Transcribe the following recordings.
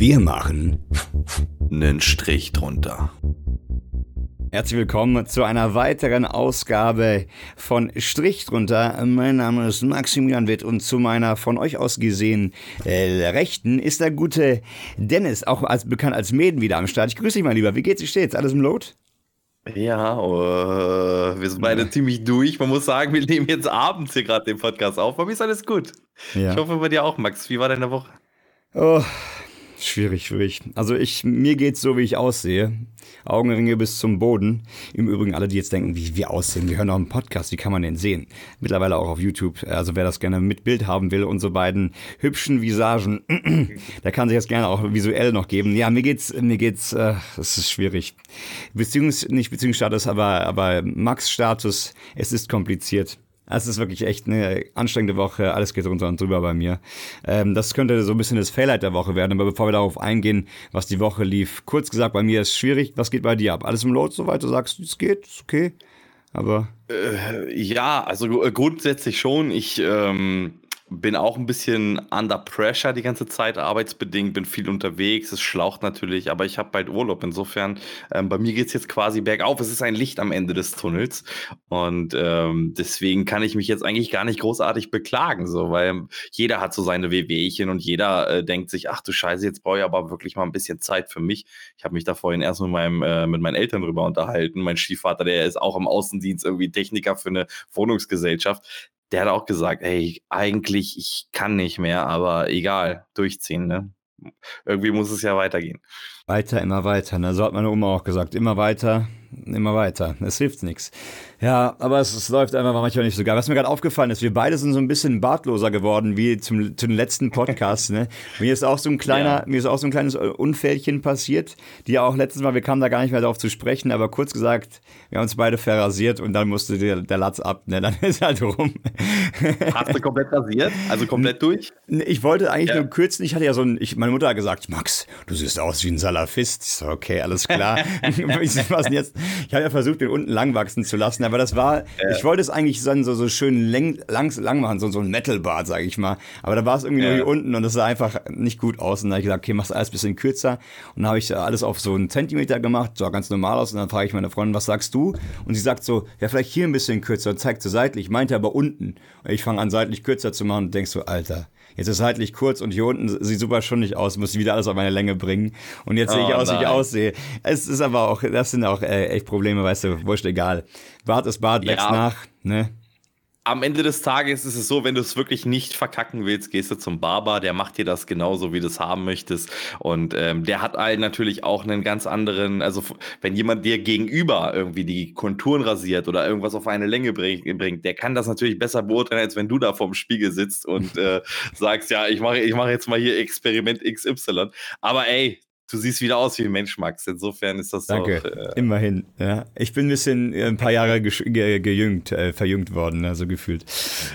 Wir machen einen Strich drunter. Herzlich willkommen zu einer weiteren Ausgabe von Strich drunter. Mein Name ist Maximilian Witt und zu meiner von euch aus gesehen äh, Rechten ist der gute Dennis, auch als, bekannt als Mäden, wieder am Start. Ich grüße dich, mein Lieber. Wie geht's? Wie steht's? Alles im Lot? Ja, uh, wir sind beide ja. ziemlich durch. Man muss sagen, wir nehmen jetzt abends hier gerade den Podcast auf. Bei mir ist alles gut. Ja. Ich hoffe bei dir auch, Max. Wie war deine Woche? Oh, Schwierig, schwierig. Also ich, mir geht's so, wie ich aussehe. Augenringe bis zum Boden. Im Übrigen alle, die jetzt denken, wie wir aussehen, wir hören auch einen Podcast, wie kann man den sehen? Mittlerweile auch auf YouTube. Also wer das gerne mit Bild haben will, unsere beiden hübschen Visagen, der kann sich das gerne auch visuell noch geben. Ja, mir geht's, mir geht's, äh, es ist schwierig. Beziehungs, nicht Beziehungsstatus, aber, aber Max-Status, es ist kompliziert. Es ist wirklich echt eine anstrengende Woche. Alles geht runter und drüber bei mir. Ähm, das könnte so ein bisschen das Faillight der Woche werden. Aber bevor wir darauf eingehen, was die Woche lief, kurz gesagt, bei mir ist es schwierig. Was geht bei dir ab? Alles im Lot soweit? Du sagst, es geht, ist okay. Aber. Äh, ja, also grundsätzlich schon. Ich ähm, bin auch ein bisschen under pressure die ganze Zeit, arbeitsbedingt, bin viel unterwegs, es schlaucht natürlich, aber ich habe bald Urlaub. Insofern, ähm, bei mir geht es jetzt quasi bergauf. Es ist ein Licht am Ende des Tunnels. Und ähm, deswegen kann ich mich jetzt eigentlich gar nicht großartig beklagen, so, weil jeder hat so seine Wehwehchen und jeder äh, denkt sich, ach du Scheiße, jetzt brauche ich aber wirklich mal ein bisschen Zeit für mich. Ich habe mich da vorhin erst mit, meinem, äh, mit meinen Eltern drüber unterhalten. Mein Stiefvater, der ist auch im Außendienst irgendwie Techniker für eine Wohnungsgesellschaft der hat auch gesagt, ey, eigentlich, ich kann nicht mehr, aber egal, durchziehen, ne? Irgendwie muss es ja weitergehen. Weiter, immer weiter. Ne? So hat meine Oma auch gesagt. Immer weiter, immer weiter. Es hilft nichts. Ja, aber es, es, läuft einfach manchmal nicht so geil. Was mir gerade aufgefallen ist, wir beide sind so ein bisschen bartloser geworden wie zum, zu den letzten Podcasts. Ne? Mir ist auch so ein kleiner, ja. mir ist auch so ein kleines Unfällchen passiert, die ja auch letztes Mal, wir kamen da gar nicht mehr darauf zu sprechen, aber kurz gesagt, wir haben uns beide verrasiert und dann musste der, der Latz ab. Ne? Dann ist halt rum. Hast du komplett rasiert? Also komplett durch? Ich wollte eigentlich ja. nur kürzen. Ich hatte ja so ein, ich, meine Mutter hat gesagt, Max, du siehst aus wie ein Salafist. Ich so, okay, alles klar. was denn jetzt? Ich habe ja versucht, den unten lang wachsen zu lassen, aber das war, ja. ich wollte es eigentlich so, so, schön lang, lang, lang machen, so, so ein Metal-Bart, sage ich mal. Aber da war es irgendwie ja. nur hier unten und das sah einfach nicht gut aus. Und da habe ich gesagt, okay, mach's alles ein bisschen kürzer. Und dann habe ich alles auf so einen Zentimeter gemacht, sah ganz normal aus. Und dann frage ich meine Freundin, was sagst du? Und sie sagt so, ja, vielleicht hier ein bisschen kürzer und zeigt so seitlich. Meinte aber unten. Und ich fange an, seitlich kürzer zu machen und denkst so, Alter, Jetzt ist seitlich kurz und hier unten sieht super schon nicht aus, muss ich wieder alles auf meine Länge bringen. Und jetzt oh, sehe ich aus, nein. wie ich aussehe. Es ist aber auch, das sind auch äh, echt Probleme, weißt du, wurscht egal. Bart ist Bart, wächst ja. nach, ne? Am Ende des Tages ist es so, wenn du es wirklich nicht verkacken willst, gehst du zum Barber, der macht dir das genauso, wie du es haben möchtest. Und ähm, der hat allen natürlich auch einen ganz anderen, also wenn jemand dir gegenüber irgendwie die Konturen rasiert oder irgendwas auf eine Länge bringt, der kann das natürlich besser beurteilen, als wenn du da vorm Spiegel sitzt und äh, sagst, ja, ich mache ich mach jetzt mal hier Experiment XY. Aber ey, du siehst wieder aus wie ein Mensch, Max. Insofern ist das Danke. Doch, äh, Immerhin. Ja. Ich bin ein bisschen äh, ein paar Jahre ge gejüngt, äh, verjüngt worden, also gefühlt.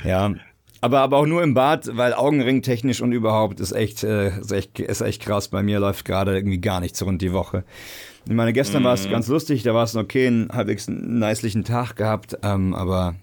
Ja. Aber, aber auch nur im Bad, weil Augenring technisch und überhaupt ist echt, äh, ist echt, ist echt krass. Bei mir läuft gerade irgendwie gar nichts rund die Woche. Ich meine, gestern mm. war es mhm. ganz lustig, da war es okay, einen halbwegs niclichen Tag gehabt, ähm, aber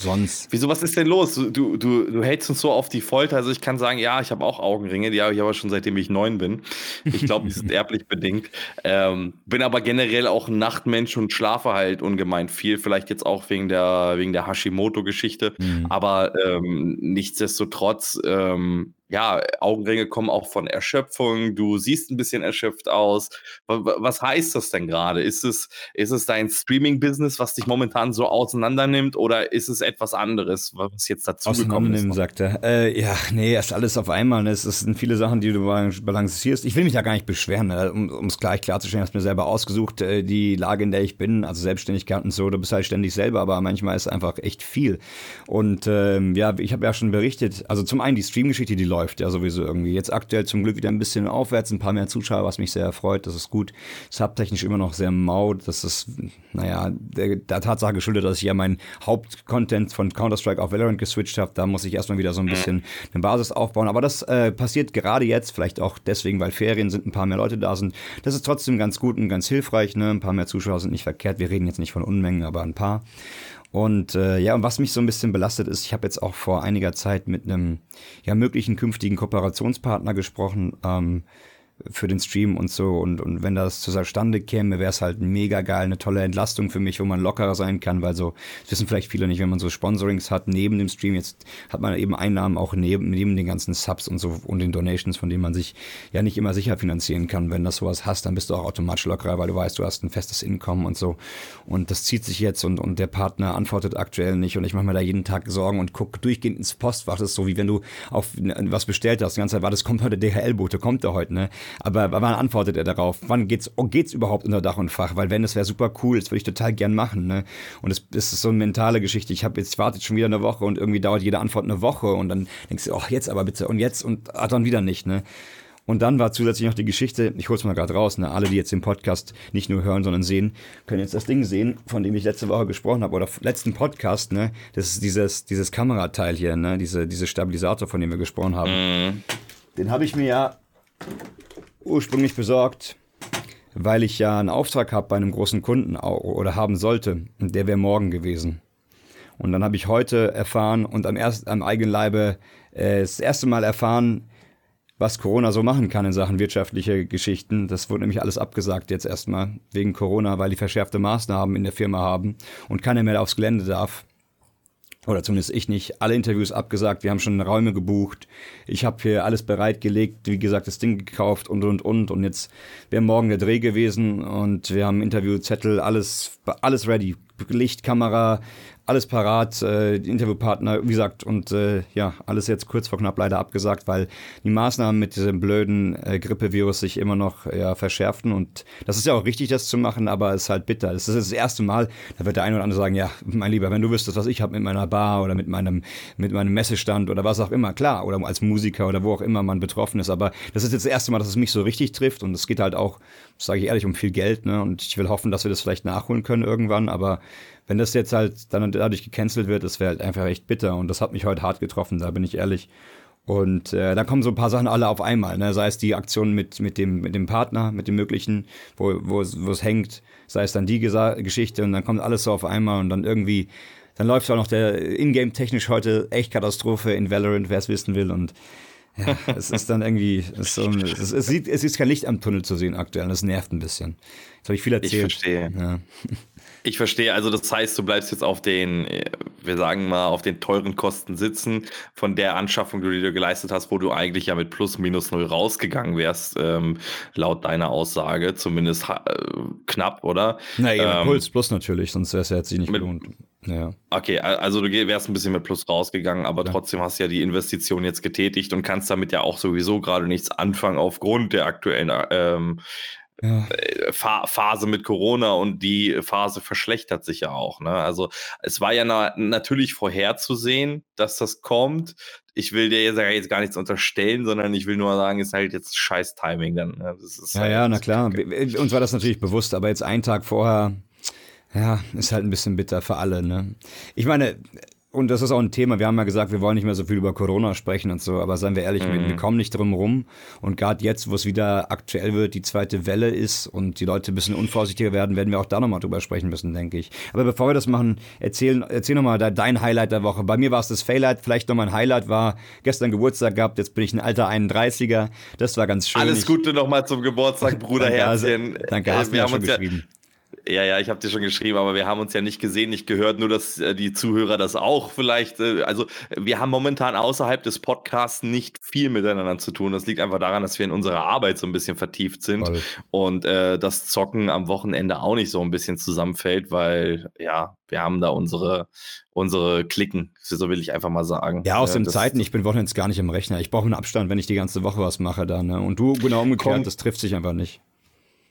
sonst. Wieso, was ist denn los? Du, du, du hältst uns so auf die Folter. Also ich kann sagen, ja, ich habe auch Augenringe, die habe ich aber schon seitdem ich neun bin. Ich glaube, die sind erblich bedingt. Ähm, bin aber generell auch ein Nachtmensch und schlafe halt ungemein viel. Vielleicht jetzt auch wegen der, wegen der Hashimoto-Geschichte. Mhm. Aber ähm, nichtsdestotrotz ähm, ja, Augenringe kommen auch von Erschöpfung. Du siehst ein bisschen erschöpft aus. Was heißt das denn gerade? Ist es, ist es dein Streaming-Business, was dich momentan so auseinander nimmt, oder ist es etwas anderes, was jetzt dazu gekommen ist? sagt er. Äh, ja, nee, ist alles auf einmal. Es sind viele Sachen, die du balancierst. Ich will mich da gar nicht beschweren, ne? um es gleich klarzustellen, hast mir selber ausgesucht, äh, die Lage, in der ich bin, also Selbstständigkeit und so. Du bist halt ständig selber, aber manchmal ist einfach echt viel. Und ähm, ja, ich habe ja schon berichtet, also zum einen die Stream-Geschichte, die läuft läuft ja sowieso irgendwie. Jetzt aktuell zum Glück wieder ein bisschen aufwärts, ein paar mehr Zuschauer, was mich sehr erfreut. Das ist gut. Subtechnisch immer noch sehr mau. Das ist, naja, der, der Tatsache geschuldet, dass ich ja meinen Hauptcontent von Counter-Strike auf Valorant geswitcht habe. Da muss ich erstmal wieder so ein bisschen eine Basis aufbauen. Aber das äh, passiert gerade jetzt, vielleicht auch deswegen, weil Ferien sind, ein paar mehr Leute da sind. Das ist trotzdem ganz gut und ganz hilfreich. Ne? Ein paar mehr Zuschauer sind nicht verkehrt. Wir reden jetzt nicht von Unmengen, aber ein paar. Und äh, ja, und was mich so ein bisschen belastet ist, ich habe jetzt auch vor einiger Zeit mit einem ja, möglichen künftigen Kooperationspartner gesprochen. Ähm, für den Stream und so. Und, und wenn das zustande käme, wäre es halt mega geil, eine tolle Entlastung für mich, wo man lockerer sein kann, weil so, das wissen vielleicht viele nicht, wenn man so Sponsorings hat neben dem Stream, jetzt hat man eben Einnahmen auch neben, neben den ganzen Subs und so und den Donations, von denen man sich ja nicht immer sicher finanzieren kann. Wenn das sowas hast, dann bist du auch automatisch lockerer, weil du weißt, du hast ein festes Einkommen und so. Und das zieht sich jetzt und, und der Partner antwortet aktuell nicht und ich mache mir da jeden Tag Sorgen und gucke durchgehend ins Postfach. Das ist so, wie wenn du auf was bestellt hast. Die ganze Zeit war, das kommt heute DHL-Bote, kommt der heute, ne? Aber wann antwortet er darauf? Wann geht's, oh, geht's überhaupt unter Dach und Fach? Weil wenn, das wäre super cool, das würde ich total gern machen, ne? Und es, es ist so eine mentale Geschichte. Ich habe jetzt wartet schon wieder eine Woche und irgendwie dauert jede Antwort eine Woche und dann denkst du, oh, jetzt aber bitte und jetzt und ah, dann wieder nicht, ne? Und dann war zusätzlich noch die Geschichte, ich hol's mal gerade raus, ne? alle, die jetzt den Podcast nicht nur hören, sondern sehen, können jetzt das Ding sehen, von dem ich letzte Woche gesprochen habe, oder letzten Podcast, ne? Das ist dieses, dieses Kamerateil hier, ne? Diese, diese Stabilisator, von dem wir gesprochen haben. Mm. Den habe ich mir ja ursprünglich besorgt, weil ich ja einen Auftrag habe bei einem großen Kunden oder haben sollte. Der wäre morgen gewesen. Und dann habe ich heute erfahren und am, erst, am eigenen Leibe äh, das erste Mal erfahren, was Corona so machen kann in Sachen wirtschaftliche Geschichten. Das wurde nämlich alles abgesagt jetzt erstmal wegen Corona, weil die verschärfte Maßnahmen in der Firma haben und keiner mehr aufs Gelände darf oder zumindest ich nicht, alle Interviews abgesagt, wir haben schon Räume gebucht, ich habe hier alles bereitgelegt, wie gesagt, das Ding gekauft und und und. Und jetzt wäre morgen der Dreh gewesen und wir haben Interviewzettel, alles, alles ready, Licht, Kamera, alles parat, äh, Interviewpartner, wie gesagt, und äh, ja, alles jetzt kurz vor knapp leider abgesagt, weil die Maßnahmen mit diesem blöden äh, Grippevirus sich immer noch ja, verschärften. Und das ist ja auch richtig, das zu machen, aber es ist halt bitter. Das ist das erste Mal, da wird der eine oder andere sagen, ja, mein Lieber, wenn du wüsstest, was ich habe mit meiner Bar oder mit meinem, mit meinem Messestand oder was auch immer, klar, oder als Musiker oder wo auch immer man betroffen ist. Aber das ist jetzt das erste Mal, dass es mich so richtig trifft und es geht halt auch, sage ich ehrlich, um viel Geld. Ne? Und ich will hoffen, dass wir das vielleicht nachholen können irgendwann, aber wenn das jetzt halt dann dadurch gecancelt wird, das wäre halt einfach echt bitter und das hat mich heute hart getroffen, da bin ich ehrlich. Und äh, dann kommen so ein paar Sachen alle auf einmal, ne? sei es die Aktion mit, mit, dem, mit dem Partner, mit dem möglichen, wo, wo, es, wo es hängt, sei es dann die Gesa Geschichte und dann kommt alles so auf einmal und dann irgendwie, dann läuft auch noch der Ingame technisch heute echt Katastrophe in Valorant, wer es wissen will und ja, es ist dann irgendwie, es, so, es, es, sieht, es ist kein Licht am Tunnel zu sehen aktuell, das nervt ein bisschen. Jetzt habe ich viel erzählt. Ich verstehe. Ja. Ich verstehe, also das heißt, du bleibst jetzt auf den, wir sagen mal, auf den teuren Kosten sitzen von der Anschaffung, die du geleistet hast, wo du eigentlich ja mit plus minus null rausgegangen wärst, ähm, laut deiner Aussage, zumindest äh, knapp, oder? Naja, ähm, Puls plus natürlich, sonst wäre es ja jetzt nicht mit, gelohnt. Ja. Okay, also du wärst ein bisschen mit Plus rausgegangen, aber ja. trotzdem hast du ja die Investition jetzt getätigt und kannst damit ja auch sowieso gerade nichts anfangen aufgrund der aktuellen ähm, ja. Äh, Phase mit Corona und die Phase verschlechtert sich ja auch. Ne? Also es war ja na natürlich vorherzusehen, dass das kommt. Ich will dir jetzt gar nichts unterstellen, sondern ich will nur sagen, es ist halt jetzt scheiß Timing dann. Ne? ja, halt ja, na klar. Uns war das natürlich bewusst, aber jetzt einen Tag vorher, ja, ist halt ein bisschen bitter für alle. Ne? Ich meine, und das ist auch ein Thema. Wir haben ja gesagt, wir wollen nicht mehr so viel über Corona sprechen und so, aber seien wir ehrlich, mhm. wir, kommen nicht drum rum. Und gerade jetzt, wo es wieder aktuell wird, die zweite Welle ist und die Leute ein bisschen unvorsichtiger werden, werden wir auch da nochmal drüber sprechen müssen, denke ich. Aber bevor wir das machen, erzähl, erzähl nochmal dein Highlight der Woche. Bei mir war es das Faillight, vielleicht nochmal ein Highlight war gestern Geburtstag gehabt, jetzt bin ich ein alter 31er. Das war ganz schön. Alles Gute nochmal zum Geburtstag, Bruder danke, Herzchen. Danke, hast äh, du mir schon geschrieben. Ja ja, ja, ich habe dir schon geschrieben, aber wir haben uns ja nicht gesehen, nicht gehört, nur dass äh, die Zuhörer das auch vielleicht. Äh, also wir haben momentan außerhalb des Podcasts nicht viel miteinander zu tun. Das liegt einfach daran, dass wir in unserer Arbeit so ein bisschen vertieft sind Voll. und äh, das Zocken am Wochenende auch nicht so ein bisschen zusammenfällt, weil ja, wir haben da unsere, unsere Klicken, so will ich einfach mal sagen. Ja, aus den Zeiten, ich bin Wochenends gar nicht im Rechner. Ich brauche einen Abstand, wenn ich die ganze Woche was mache dann. Ne? Und du genau umgekehrt, Komm. das trifft sich einfach nicht.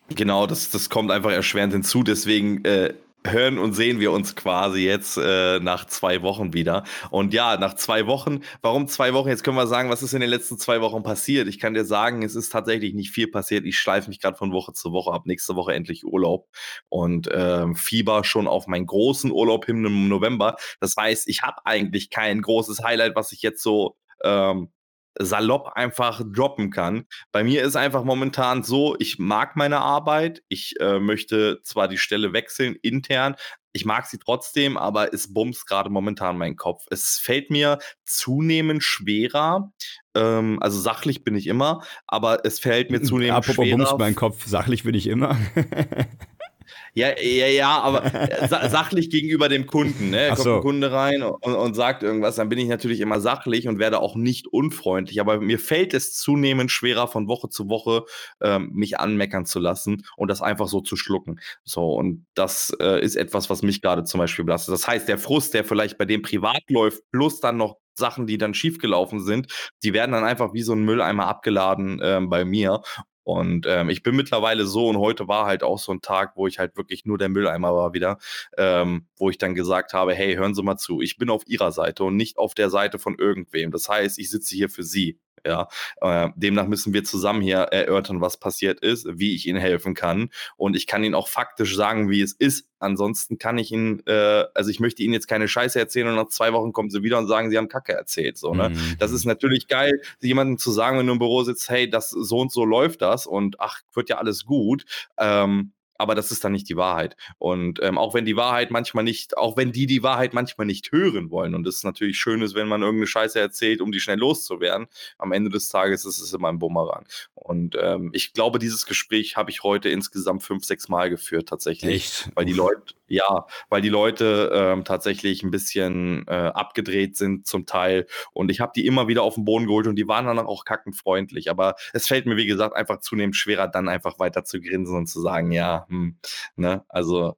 Genau, das, das kommt einfach erschwerend hinzu. Deswegen äh, hören und sehen wir uns quasi jetzt äh, nach zwei Wochen wieder. Und ja, nach zwei Wochen, warum zwei Wochen? Jetzt können wir sagen, was ist in den letzten zwei Wochen passiert? Ich kann dir sagen, es ist tatsächlich nicht viel passiert. Ich schleife mich gerade von Woche zu Woche ab. Nächste Woche endlich Urlaub und äh, Fieber schon auf meinen großen Urlaub hin im November. Das heißt, ich habe eigentlich kein großes Highlight, was ich jetzt so ähm, salopp einfach droppen kann. Bei mir ist einfach momentan so, ich mag meine Arbeit, ich äh, möchte zwar die Stelle wechseln intern, ich mag sie trotzdem, aber es bumst gerade momentan meinen Kopf. Es fällt mir zunehmend schwerer, ähm, also sachlich bin ich immer, aber es fällt mir zunehmend Apropos schwerer. Bumst meinen Kopf, sachlich bin ich immer. Ja, ja, ja, aber äh, sachlich gegenüber dem Kunden. Ne? Kommt so. ein Kunde rein und, und, sagt irgendwas, dann bin ich natürlich immer sachlich und werde auch nicht unfreundlich. Aber mir fällt es zunehmend schwerer, von Woche zu Woche ähm, mich anmeckern zu lassen und das einfach so zu schlucken. So, und das äh, ist etwas, was mich gerade zum Beispiel belastet. Das heißt, der Frust, der vielleicht bei dem privat läuft, plus dann noch Sachen, die dann schiefgelaufen sind, die werden dann einfach wie so ein Mülleimer abgeladen äh, bei mir. Und ähm, ich bin mittlerweile so und heute war halt auch so ein Tag, wo ich halt wirklich nur der Mülleimer war wieder, ähm, wo ich dann gesagt habe, hey, hören Sie mal zu, ich bin auf Ihrer Seite und nicht auf der Seite von irgendwem. Das heißt, ich sitze hier für Sie. Ja, äh, demnach müssen wir zusammen hier erörtern, was passiert ist, wie ich Ihnen helfen kann. Und ich kann Ihnen auch faktisch sagen, wie es ist. Ansonsten kann ich Ihnen, äh, also ich möchte Ihnen jetzt keine Scheiße erzählen und nach zwei Wochen kommen Sie wieder und sagen, Sie haben Kacke erzählt. So, ne? Mhm. Das ist natürlich geil, jemandem zu sagen, wenn du im Büro sitzt, hey, das so und so läuft das und ach, wird ja alles gut. Ähm, aber das ist dann nicht die Wahrheit. Und ähm, auch wenn die Wahrheit manchmal nicht, auch wenn die die Wahrheit manchmal nicht hören wollen und es natürlich schön ist, wenn man irgendeine Scheiße erzählt, um die schnell loszuwerden, am Ende des Tages ist es immer ein Bumerang. Und ähm, ich glaube, dieses Gespräch habe ich heute insgesamt fünf, sechs Mal geführt tatsächlich, Echt? weil die Leute, ja, weil die Leute ähm, tatsächlich ein bisschen äh, abgedreht sind zum Teil und ich habe die immer wieder auf den Boden geholt und die waren dann auch kackenfreundlich. Aber es fällt mir wie gesagt einfach zunehmend schwerer, dann einfach weiter zu grinsen und zu sagen, ja hm, ne? Also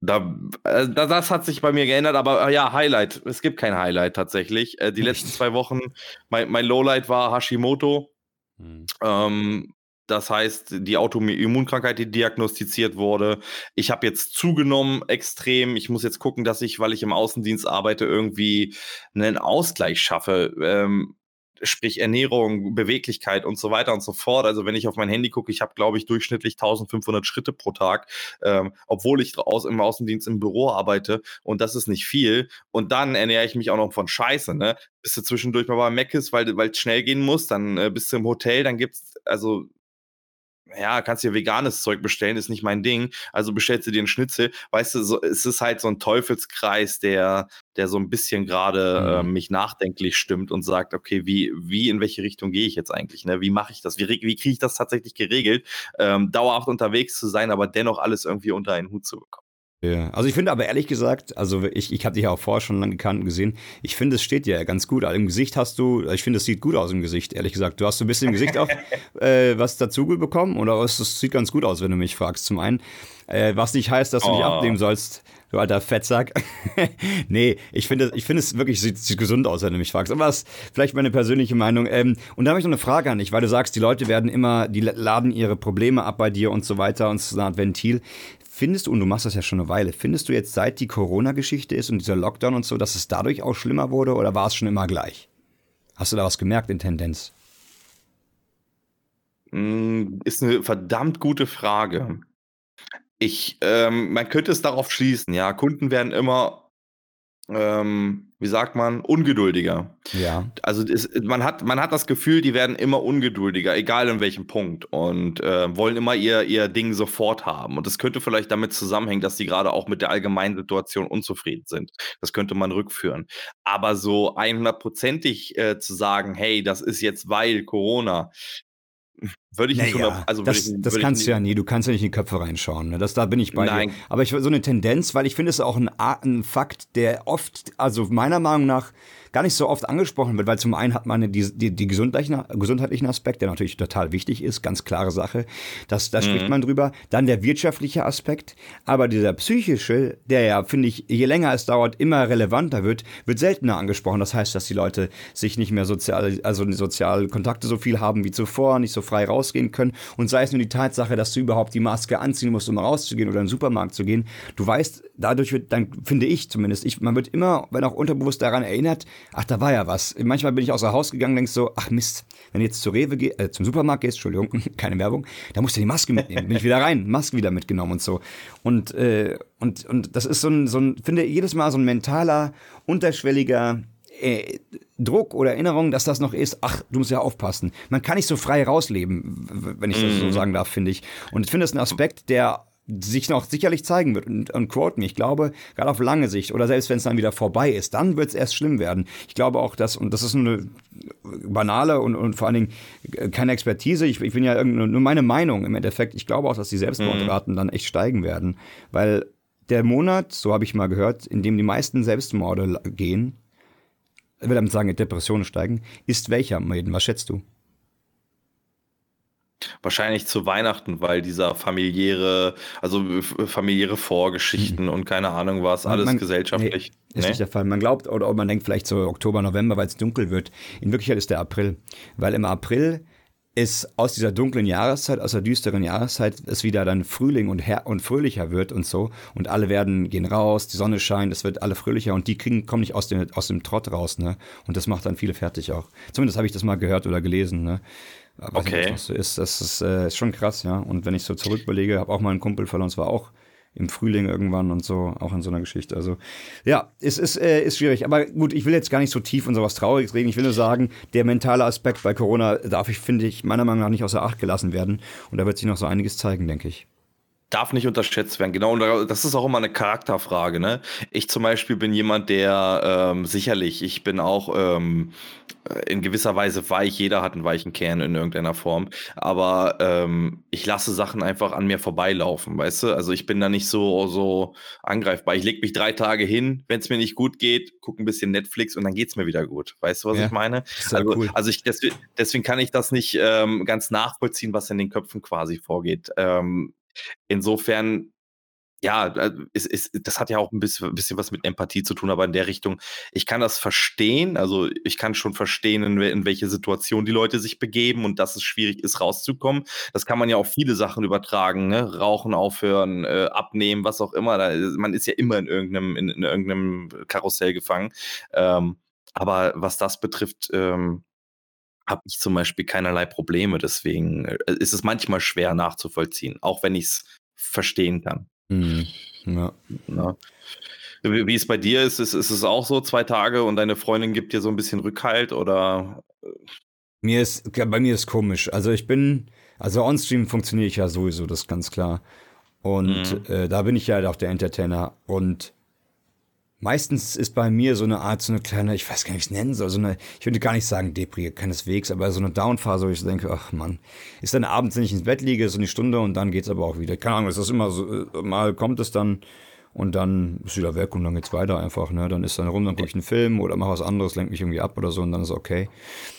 da, äh, das hat sich bei mir geändert, aber äh, ja, Highlight. Es gibt kein Highlight tatsächlich. Äh, die letzten zwei Wochen, mein, mein Lowlight war Hashimoto. Hm. Ähm, das heißt, die Autoimmunkrankheit, die diagnostiziert wurde. Ich habe jetzt zugenommen extrem. Ich muss jetzt gucken, dass ich, weil ich im Außendienst arbeite, irgendwie einen Ausgleich schaffe. Ähm, sprich Ernährung, Beweglichkeit und so weiter und so fort. Also wenn ich auf mein Handy gucke, ich habe, glaube ich, durchschnittlich 1500 Schritte pro Tag, ähm, obwohl ich aus, im Außendienst im Büro arbeite und das ist nicht viel. Und dann ernähre ich mich auch noch von Scheiße, ne? Bist du zwischendurch mal bei Meckes, weil es schnell gehen muss, dann äh, bist du im Hotel, dann gibt's, also ja, kannst dir veganes Zeug bestellen, ist nicht mein Ding. Also bestellst du dir einen Schnitzel. Weißt du, so, es ist halt so ein Teufelskreis, der, der so ein bisschen gerade mhm. äh, mich nachdenklich stimmt und sagt, okay, wie, wie, in welche Richtung gehe ich jetzt eigentlich? Ne? Wie mache ich das? Wie, wie kriege ich das tatsächlich geregelt, ähm, dauerhaft unterwegs zu sein, aber dennoch alles irgendwie unter einen Hut zu bekommen? Ja, also ich finde aber ehrlich gesagt, also ich, ich habe dich ja auch vorher schon lange gekannt und gesehen, ich finde, es steht ja ganz gut. Also Im Gesicht hast du, ich finde, es sieht gut aus im Gesicht, ehrlich gesagt. Du hast so ein bisschen im Gesicht auch äh, was dazu bekommen oder es, es sieht ganz gut aus, wenn du mich fragst. Zum einen, äh, was nicht heißt, dass du oh. nicht abnehmen sollst, du alter Fettsack. nee, ich finde ich finde es wirklich, sieht, sieht gesund aus, wenn du mich fragst. Aber das ist vielleicht meine persönliche Meinung. Ähm, und da habe ich noch eine Frage an dich, weil du sagst, die Leute werden immer, die laden ihre Probleme ab bei dir und so weiter und es ist eine Art Ventil. Findest du, und du machst das ja schon eine Weile, findest du jetzt seit die Corona-Geschichte ist und dieser Lockdown und so, dass es dadurch auch schlimmer wurde oder war es schon immer gleich? Hast du da was gemerkt in Tendenz? Hm, ist eine verdammt gute Frage. Ich, ähm, man könnte es darauf schließen, ja, Kunden werden immer ähm, wie sagt man, ungeduldiger. Ja. Also es, man, hat, man hat das Gefühl, die werden immer ungeduldiger, egal in welchem Punkt. Und äh, wollen immer ihr, ihr Ding sofort haben. Und das könnte vielleicht damit zusammenhängen, dass die gerade auch mit der allgemeinen Situation unzufrieden sind. Das könnte man rückführen. Aber so 100%ig äh, zu sagen, hey, das ist jetzt weil Corona, würde ich nicht naja, also das, ich, das kannst du ja nie. Du kannst ja nicht in die Köpfe reinschauen. Ne? Das, da bin ich bei Nein. dir. Aber ich so eine Tendenz, weil ich finde es auch ein, ein Fakt, der oft, also meiner Meinung nach gar nicht so oft angesprochen wird, weil zum einen hat man die, die, die gesundheitlichen, gesundheitlichen Aspekt, der natürlich total wichtig ist, ganz klare Sache. Das, da mhm. spricht man drüber. Dann der wirtschaftliche Aspekt. Aber dieser psychische, der ja, finde ich, je länger es dauert, immer relevanter wird, wird seltener angesprochen. Das heißt, dass die Leute sich nicht mehr sozial, also soziale Kontakte so viel haben wie zuvor, nicht so frei rausgehen können. Und sei es nur die Tatsache, dass du überhaupt die Maske anziehen musst, um rauszugehen oder in den Supermarkt zu gehen. Du weißt, dadurch wird, dann finde ich zumindest, ich, man wird immer, wenn auch unterbewusst daran erinnert, ach, da war ja was. Manchmal bin ich außer Haus gegangen, denkst so, ach Mist, wenn du jetzt zur Rewe geh, äh, zum Supermarkt gehst, Entschuldigung, keine Werbung, da musst du die Maske mitnehmen. Bin ich wieder rein, Maske wieder mitgenommen und so. Und, äh, und, und das ist so ein, so ein, finde jedes Mal so ein mentaler, unterschwelliger äh, Druck oder Erinnerung, dass das noch ist, ach, du musst ja aufpassen. Man kann nicht so frei rausleben, wenn ich das so mhm. sagen darf, finde ich. Und ich finde das ein Aspekt, der sich noch sicherlich zeigen wird. Und, und quote mich, ich glaube, gerade auf lange Sicht oder selbst wenn es dann wieder vorbei ist, dann wird es erst schlimm werden. Ich glaube auch, dass, und das ist eine banale und, und vor allen Dingen äh, keine Expertise, ich, ich bin ja nur meine Meinung im Endeffekt, ich glaube auch, dass die Selbstmordraten mhm. dann echt steigen werden, weil der Monat, so habe ich mal gehört, in dem die meisten Selbstmorde gehen, ich will damit sagen, Depressionen steigen, ist welcher, Maiden? Was schätzt du? Wahrscheinlich zu Weihnachten, weil dieser familiäre, also familiäre Vorgeschichten mhm. und keine Ahnung was, alles man, gesellschaftlich. Nee, ist nee? nicht der Fall. Man glaubt oder man denkt vielleicht so Oktober, November, weil es dunkel wird. In Wirklichkeit ist der April. Weil im April ist aus dieser dunklen Jahreszeit, aus der düsteren Jahreszeit, es wieder dann Frühling und, her und fröhlicher wird und so. Und alle werden, gehen raus, die Sonne scheint, es wird alle fröhlicher und die kriegen, kommen nicht aus dem, aus dem Trott raus, ne? Und das macht dann viele fertig auch. Zumindest habe ich das mal gehört oder gelesen, ne? Weiß okay. Nicht, so ist. Das ist, äh, ist schon krass, ja. Und wenn ich so zurückbelege, habe auch mal einen Kumpel verloren, es war auch im Frühling irgendwann und so, auch in so einer Geschichte. Also ja, es ist, äh, ist schwierig. Aber gut, ich will jetzt gar nicht so tief und sowas Trauriges reden. Ich will nur sagen, der mentale Aspekt bei Corona darf ich, finde ich, meiner Meinung nach nicht außer Acht gelassen werden. Und da wird sich noch so einiges zeigen, denke ich darf nicht unterschätzt werden. Genau, und das ist auch immer eine Charakterfrage. Ne? Ich zum Beispiel bin jemand, der ähm, sicherlich, ich bin auch ähm, in gewisser Weise weich. Jeder hat einen weichen Kern in irgendeiner Form. Aber ähm, ich lasse Sachen einfach an mir vorbeilaufen, weißt du? Also ich bin da nicht so, so angreifbar. Ich lege mich drei Tage hin, wenn es mir nicht gut geht, gucke ein bisschen Netflix und dann geht es mir wieder gut. Weißt du, was ja, ich meine? Also, cool. also ich, deswegen, deswegen, kann ich das nicht ähm, ganz nachvollziehen, was in den Köpfen quasi vorgeht. Ähm, insofern ja, ist, äh, ist, das hat ja auch ein bisschen, ein bisschen, was mit Empathie zu tun, aber in der Richtung, ich kann das verstehen. Also ich kann schon verstehen, in, in, welche Situation die Leute sich begeben und dass es schwierig ist, rauszukommen. Das kann man ja auf viele Sachen übertragen, ne? Rauchen aufhören, äh, abnehmen, was auch immer. Da, man ist ja immer in irgendeinem, in, in irgendeinem Karussell gefangen. Ähm, aber was das betrifft, ähm, habe ich zum Beispiel keinerlei Probleme. Deswegen äh, ist es manchmal schwer nachzuvollziehen, auch wenn ich es verstehen kann. Mhm. Ja. ja. Wie es bei dir ist, ist, ist es auch so zwei Tage und deine Freundin gibt dir so ein bisschen Rückhalt oder? Mir ist, bei mir ist komisch. Also ich bin, also on-stream funktioniere ich ja sowieso, das ist ganz klar. Und mhm. äh, da bin ich ja halt auch der Entertainer. Und Meistens ist bei mir so eine Art, so eine kleine, ich weiß gar nicht, wie ich es nennen soll, so eine, ich würde gar nicht sagen Depri, keineswegs, aber so eine Downphase, wo ich denke, ach man, ist dann abends, wenn ich ins Bett liege, so eine Stunde und dann geht's aber auch wieder. Keine Ahnung, es ist immer so, äh, mal kommt es dann und dann ist wieder weg und dann geht's weiter einfach, ne, dann ist dann rum, dann gucke ich einen Film oder mache was anderes, lenke mich irgendwie ab oder so und dann ist okay.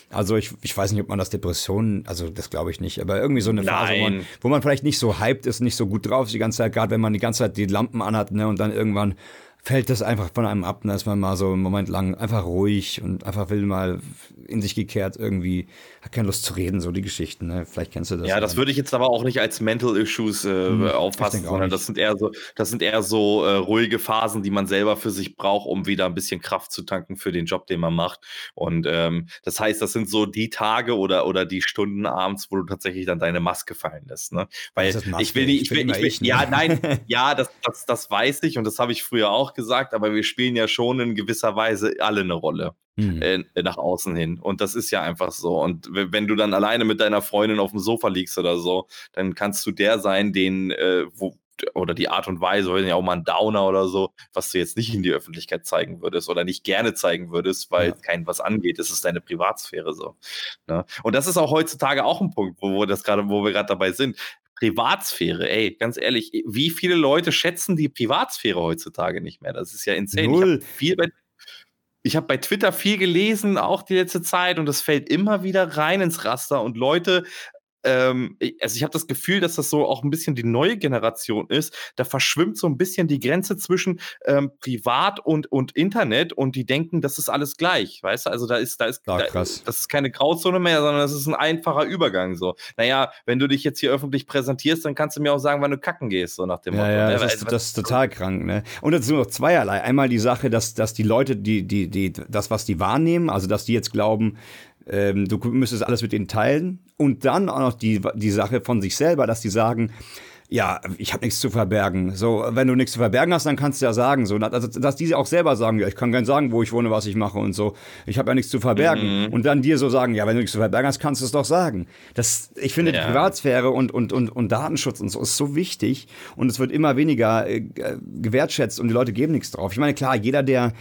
Also ich, ich weiß nicht, ob man das Depressionen, also das glaube ich nicht, aber irgendwie so eine Phase, wo man, wo man vielleicht nicht so hyped ist, nicht so gut drauf ist die ganze Zeit, gerade wenn man die ganze Zeit die Lampen anhat, ne, und dann irgendwann fällt das einfach von einem ab, dann ist man mal so einen Moment lang einfach ruhig und einfach will mal in sich gekehrt irgendwie, hat keine Lust zu reden, so die Geschichten, ne? Vielleicht kennst du das. Ja, das würde ich jetzt aber auch nicht als Mental Issues äh, hm, auffassen, sondern das sind eher so, das sind eher so äh, ruhige Phasen, die man selber für sich braucht, um wieder ein bisschen Kraft zu tanken für den Job, den man macht. Und ähm, das heißt, das sind so die Tage oder, oder die Stunden abends, wo du tatsächlich dann deine Maske fallen lässt. Ne? Weil ich will nicht, ich will, ich will, ich will ja, nein, ja, das, das, das weiß ich und das habe ich früher auch gesagt, aber wir spielen ja schon in gewisser Weise alle eine Rolle mhm. äh, nach außen hin. Und das ist ja einfach so. Und wenn du dann alleine mit deiner Freundin auf dem Sofa liegst oder so, dann kannst du der sein, den, äh, wo, oder die Art und Weise, oder ja auch mal ein Downer oder so, was du jetzt nicht in die Öffentlichkeit zeigen würdest oder nicht gerne zeigen würdest, weil ja. kein was angeht. Das ist deine Privatsphäre so. Ne? Und das ist auch heutzutage auch ein Punkt, wo, wo das gerade, wo wir gerade dabei sind. Privatsphäre, ey, ganz ehrlich, wie viele Leute schätzen die Privatsphäre heutzutage nicht mehr? Das ist ja insane. Null. Ich viel bei, ich habe bei Twitter viel gelesen, auch die letzte Zeit, und das fällt immer wieder rein ins Raster. Und Leute ähm, also ich habe das Gefühl, dass das so auch ein bisschen die neue Generation ist. Da verschwimmt so ein bisschen die Grenze zwischen ähm, Privat und, und Internet und die denken, das ist alles gleich, weißt du? Also da ist, da ist, Ach, da, das ist keine Grauzone mehr, sondern das ist ein einfacher Übergang so. Naja, wenn du dich jetzt hier öffentlich präsentierst, dann kannst du mir auch sagen, wann du kacken gehst, so nach dem ja, Motto. Ja, ne? das, ist, das ist total krank, ne? Und das sind noch zweierlei. Einmal die Sache, dass, dass die Leute, die, die, die, das, was die wahrnehmen, also dass die jetzt glauben, ähm, du müsstest alles mit denen teilen. Und dann auch noch die, die Sache von sich selber, dass die sagen, ja, ich habe nichts zu verbergen. So, wenn du nichts zu verbergen hast, dann kannst du ja sagen, so, also, dass diese auch selber sagen, ja, ich kann nicht sagen, wo ich wohne, was ich mache und so. Ich habe ja nichts zu verbergen. Mhm. Und dann dir so sagen, ja, wenn du nichts zu verbergen hast, kannst du es doch sagen. Das, ich finde, ja. die Privatsphäre und, und, und, und Datenschutz und so ist so wichtig und es wird immer weniger äh, gewertschätzt und die Leute geben nichts drauf. Ich meine, klar, jeder, der,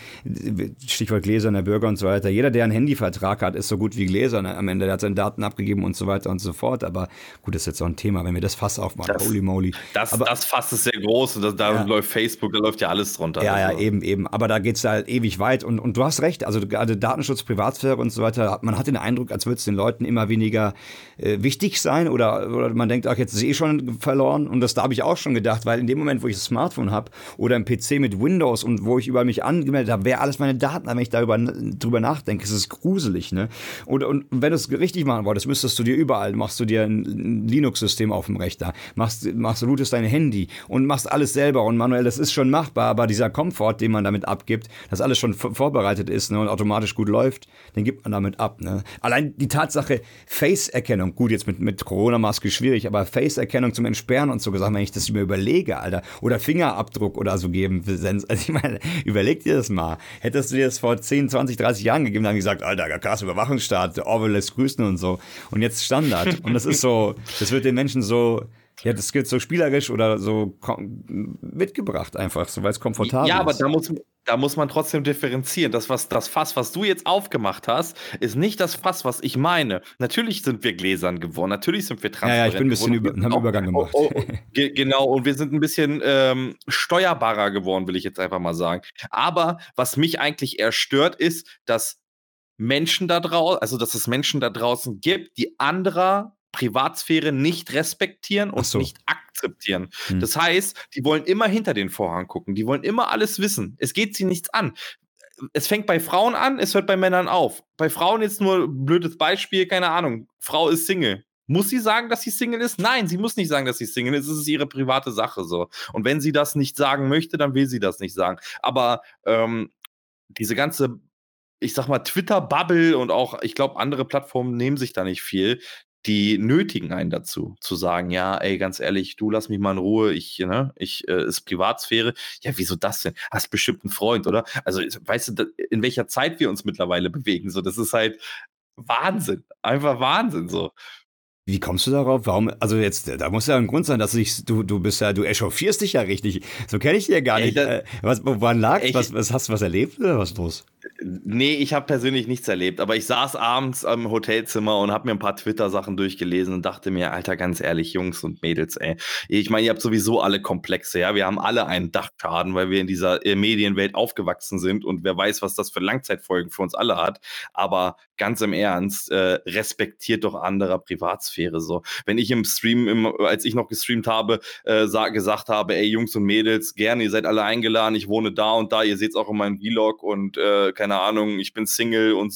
Stichwort gläserner Bürger und so weiter, jeder, der einen Handyvertrag hat, ist so gut wie Gläser am Ende. Der hat seine Daten abgegeben und so weiter und so fort. Aber gut, das ist jetzt auch ein Thema, wenn wir das Fass aufmachen. Das, Holy moly. Das, aber, das Fass ist sehr groß und das, da ja. läuft Facebook, da läuft ja alles drunter. Ja, also. ja, eben, eben. Aber da geht es halt ewig weit und, und du hast recht. Also gerade Datenschutz, Privatsphäre und so weiter, man hat den Eindruck, als würde es den Leuten immer weniger äh, wichtig sein oder, oder man denkt, ach, jetzt ist eh schon verloren. Und das da habe ich auch schon gedacht, weil in dem Moment, wo ich das Smartphone habe oder ein PC mit Windows und wo ich über mich angemeldet habe, wer alles meine Daten, wenn ich darüber drüber nachdenke, ist es gruselig, ne? Und, und wenn du es richtig machen wolltest, müsstest du dir überall, machst du dir ein Linux-System auf dem Rechner, machst, machst du routest dein Handy und machst alles selber und manuell, das ist schon machbar, aber dieser Komfort, den man damit abgibt, dass alles schon vorbereitet ist ne, und automatisch gut läuft, den gibt man damit ab. Ne? Allein die Tatsache Face-Erkennung, gut, jetzt mit, mit Corona-Maske schwierig, aber Face-Erkennung zum Entsperren und so gesagt, wenn ich das mir überlege, Alter, oder Fingerabdruck oder so geben, also ich meine, überleg dir das mal. Hättest du dir das vor 10, 20, 30 Jahren gegeben, dann gesagt, Alter, krass Überwachungsstaat, Orwell lässt grüßen und so. Und jetzt Standard. Und das ist so, das wird den Menschen so, ja, das gilt so spielerisch oder so mitgebracht einfach, so weil es komfortabel ist. Ja, aber da muss, da muss man trotzdem differenzieren. Das, was, das Fass, was du jetzt aufgemacht hast, ist nicht das Fass, was ich meine. Natürlich sind wir gläsern geworden, natürlich sind wir transparent Ja, ja ich bin ein bisschen über, haben Übergang gemacht. Oh, oh, genau, und wir sind ein bisschen ähm, steuerbarer geworden, will ich jetzt einfach mal sagen. Aber was mich eigentlich eher stört, ist, dass Menschen da draußen, also dass es Menschen da draußen gibt, die anderer Privatsphäre nicht respektieren und so. nicht akzeptieren. Hm. Das heißt, die wollen immer hinter den Vorhang gucken, die wollen immer alles wissen. Es geht sie nichts an. Es fängt bei Frauen an, es hört bei Männern auf. Bei Frauen jetzt nur ein blödes Beispiel, keine Ahnung. Frau ist Single. Muss sie sagen, dass sie Single ist? Nein, sie muss nicht sagen, dass sie Single ist. Es ist ihre private Sache so. Und wenn sie das nicht sagen möchte, dann will sie das nicht sagen. Aber ähm, diese ganze ich sag mal, Twitter-Bubble und auch, ich glaube, andere Plattformen nehmen sich da nicht viel die nötigen einen dazu, zu sagen, ja, ey, ganz ehrlich, du lass mich mal in Ruhe, ich, ne, ich, äh, ist Privatsphäre. Ja, wieso das denn? Hast bestimmt einen Freund, oder? Also, weißt du, in welcher Zeit wir uns mittlerweile bewegen, so, das ist halt Wahnsinn, einfach Wahnsinn, so. Wie kommst du darauf? Warum? Also jetzt, da muss ja ein Grund sein, dass du dich, du, du bist ja, du echauffierst dich ja richtig. So kenne ich dich ja gar nicht. Ey, das, äh, was, woran lag's? Was, was hast du was erlebt oder was los? Nee, ich habe persönlich nichts erlebt, aber ich saß abends am Hotelzimmer und habe mir ein paar Twitter-Sachen durchgelesen und dachte mir, Alter, ganz ehrlich, Jungs und Mädels, ey. Ich meine, ihr habt sowieso alle Komplexe, ja. Wir haben alle einen Dachschaden, weil wir in dieser äh, Medienwelt aufgewachsen sind und wer weiß, was das für Langzeitfolgen für uns alle hat. Aber ganz im Ernst, äh, respektiert doch anderer Privatsphäre so. Wenn ich im Stream, im, als ich noch gestreamt habe, äh, sag, gesagt habe, ey, Jungs und Mädels, gerne, ihr seid alle eingeladen, ich wohne da und da, ihr seht es auch in meinem Vlog und äh, keine Ahnung, ich bin Single und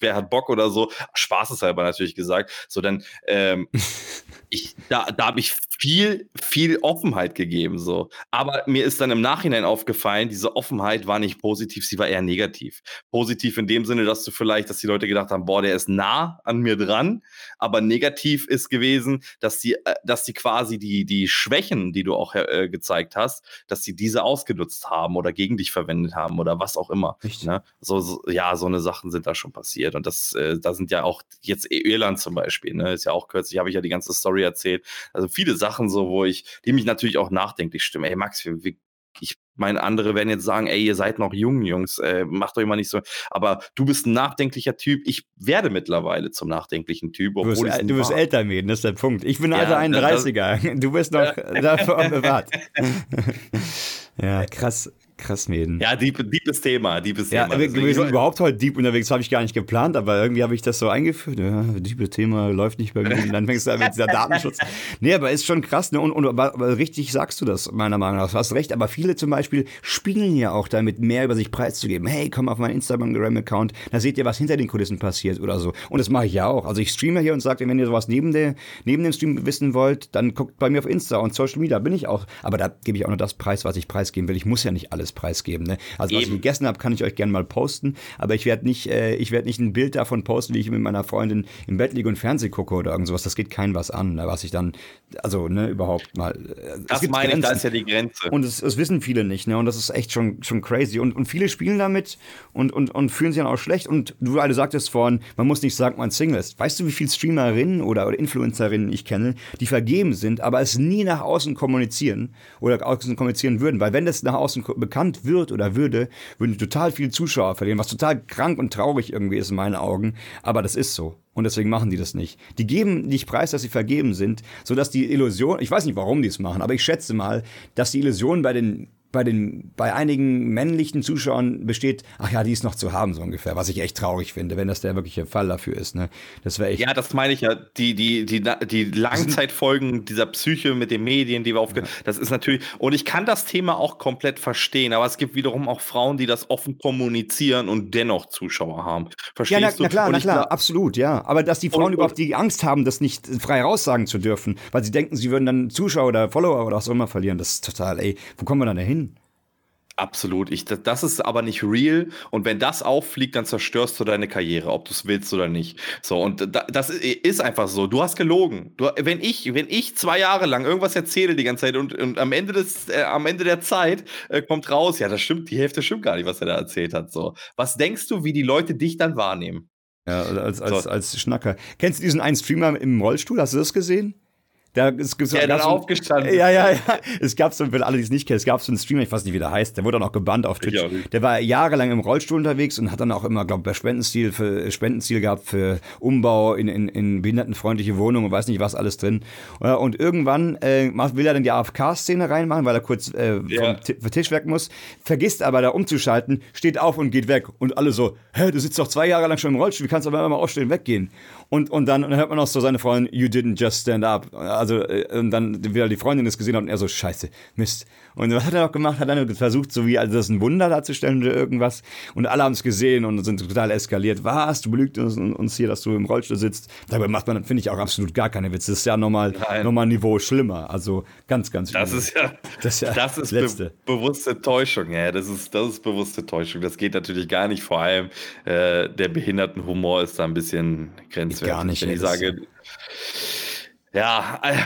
wer hat Bock oder so. Spaß ist halber natürlich gesagt. So, dann, ähm, ich, da, da habe ich viel, viel Offenheit gegeben, so. Aber mir ist dann im Nachhinein aufgefallen, diese Offenheit war nicht positiv, sie war eher negativ. Positiv in dem Sinne, dass du vielleicht, dass die Leute gedacht haben, boah, der ist nah an mir dran. Aber negativ ist gewesen, dass die, äh, dass die quasi die, die Schwächen, die du auch äh, gezeigt hast, dass sie diese ausgenutzt haben oder gegen dich verwendet haben oder was auch immer. Ne? So, so, ja, so eine Sachen sind da schon passiert. Und das, äh, da sind ja auch jetzt Irland zum Beispiel, ne? Ist ja auch kürzlich, habe ich ja die ganze Story erzählt. Also viele Sachen so, wo ich, die mich natürlich auch nachdenklich stimmen. Ey, Max, wir, wir ich meine, andere werden jetzt sagen, ey, ihr seid noch jung, Jungs, äh, macht euch mal nicht so. Aber du bist ein nachdenklicher Typ. Ich werde mittlerweile zum nachdenklichen Typ. du wirst, du wirst älter, Mäden, das ist der Punkt. Ich bin ja, alter 31er. Du bist noch davor bewahrt. ja, krass. Krass, Mäden. Ja, deep, deepes Thema, deepes ja, Thema. Wir, wir sind überhaupt heute deep unterwegs, habe ich gar nicht geplant, aber irgendwie habe ich das so eingeführt. Ja, deepes Thema läuft nicht bei mir. Und dann fängst du an mit dieser Datenschutz. Nee, aber ist schon krass, ne? Und, und aber, aber richtig sagst du das, meiner Meinung nach. Du hast recht, aber viele zum Beispiel spielen ja auch damit, mehr über sich preiszugeben. Hey, komm auf meinen Instagram-Account, da seht ihr, was hinter den Kulissen passiert oder so. Und das mache ich ja auch. Also ich streame hier und sage, wenn ihr sowas neben, der, neben dem Stream wissen wollt, dann guckt bei mir auf Insta und Social Media bin ich auch. Aber da gebe ich auch nur das Preis, was ich preisgeben will. Ich muss ja nicht alles alles preisgeben. Ne? Also was Eben. ich gegessen habe, kann ich euch gerne mal posten, aber ich werde nicht, äh, ich werde nicht ein Bild davon posten, wie ich mit meiner Freundin im Bett liege und Fernseh gucke oder irgend sowas. Das geht kein was an, ne? was ich dann, also ne, überhaupt mal. Äh, das meine ich, da ist ja die Grenze. Und das, das wissen viele nicht, ne? Und das ist echt schon, schon crazy. Und, und viele spielen damit und, und, und fühlen sich dann auch schlecht. Und du alle sagtest vorhin, man muss nicht sagen, man Single ist. Weißt du, wie viele Streamerinnen oder, oder Influencerinnen ich kenne, die vergeben sind, aber es nie nach außen kommunizieren oder außen kommunizieren würden? Weil wenn das nach außen bekannt wird oder würde, würden total viele Zuschauer verlieren, was total krank und traurig irgendwie ist in meinen Augen. Aber das ist so. Und deswegen machen die das nicht. Die geben nicht preis, dass sie vergeben sind, sodass die Illusion, ich weiß nicht, warum die es machen, aber ich schätze mal, dass die Illusion bei den bei den bei einigen männlichen Zuschauern besteht, ach ja, die ist noch zu haben so ungefähr, was ich echt traurig finde, wenn das der wirkliche Fall dafür ist, ne? Das wäre echt Ja, das meine ich ja, die die die die Langzeitfolgen dieser Psyche mit den Medien, die wir aufge ja. das ist natürlich und ich kann das Thema auch komplett verstehen, aber es gibt wiederum auch Frauen, die das offen kommunizieren und dennoch Zuschauer haben. Verstehst ja, na, du? Na klar, na klar, absolut, ja, aber dass die Frauen und, überhaupt die Angst haben, das nicht frei raussagen zu dürfen, weil sie denken, sie würden dann Zuschauer oder Follower oder was auch immer verlieren, das ist total, ey, wo kommen wir dann dahin? Absolut. Ich, das ist aber nicht real. Und wenn das auffliegt, dann zerstörst du deine Karriere, ob du es willst oder nicht. So, und das ist einfach so. Du hast gelogen. Du, wenn, ich, wenn ich zwei Jahre lang irgendwas erzähle die ganze Zeit und, und am, Ende des, äh, am Ende der Zeit äh, kommt raus, ja, das stimmt, die Hälfte stimmt gar nicht, was er da erzählt hat. So. Was denkst du, wie die Leute dich dann wahrnehmen? Ja, als, als, so. als Schnacker. Kennst du diesen einen Streamer im Rollstuhl? Hast du das gesehen? Da, es, es, ja, dann aufgestanden. Ja, ja, ja. Es gab so, für alle, die es nicht kennen, es gab so einen Streamer, ich weiß nicht, wie der heißt, der wurde dann auch gebannt auf Twitch. Der war jahrelang im Rollstuhl unterwegs und hat dann auch immer, glaube ich, Spendenziel, für, Spendenziel gehabt für Umbau in, in, in behindertenfreundliche Wohnungen und weiß nicht, was alles drin. Und irgendwann äh, will er dann die AFK-Szene reinmachen, weil er kurz äh, ja. vom Tisch weg muss, vergisst aber da umzuschalten, steht auf und geht weg. Und alle so, hä, du sitzt doch zwei Jahre lang schon im Rollstuhl, wie kannst du aber immer aufstehen weggehen? Und, und, dann, und dann hört man auch so seine Freundin, you didn't just stand up. Also, äh, und dann wieder die Freundin das gesehen hat und er so, scheiße, Mist. Und was hat er noch gemacht? Hat er versucht, so wie also das ein Wunder darzustellen oder irgendwas. Und alle haben es gesehen und sind total eskaliert. Was? Du belügst uns, uns hier, dass du im Rollstuhl sitzt. Dabei macht man, finde ich, auch absolut gar keine Witze. Das ist ja nochmal, nochmal ein Niveau schlimmer. Also ganz, ganz Das ist ja das ist, ja das ist be bewusste Täuschung. Ja, das ist, das ist bewusste Täuschung. Das geht natürlich gar nicht. Vor allem äh, der Behindertenhumor ist da ein bisschen grenzwertig. Gar nicht. Wenn ich sage, ja, äh,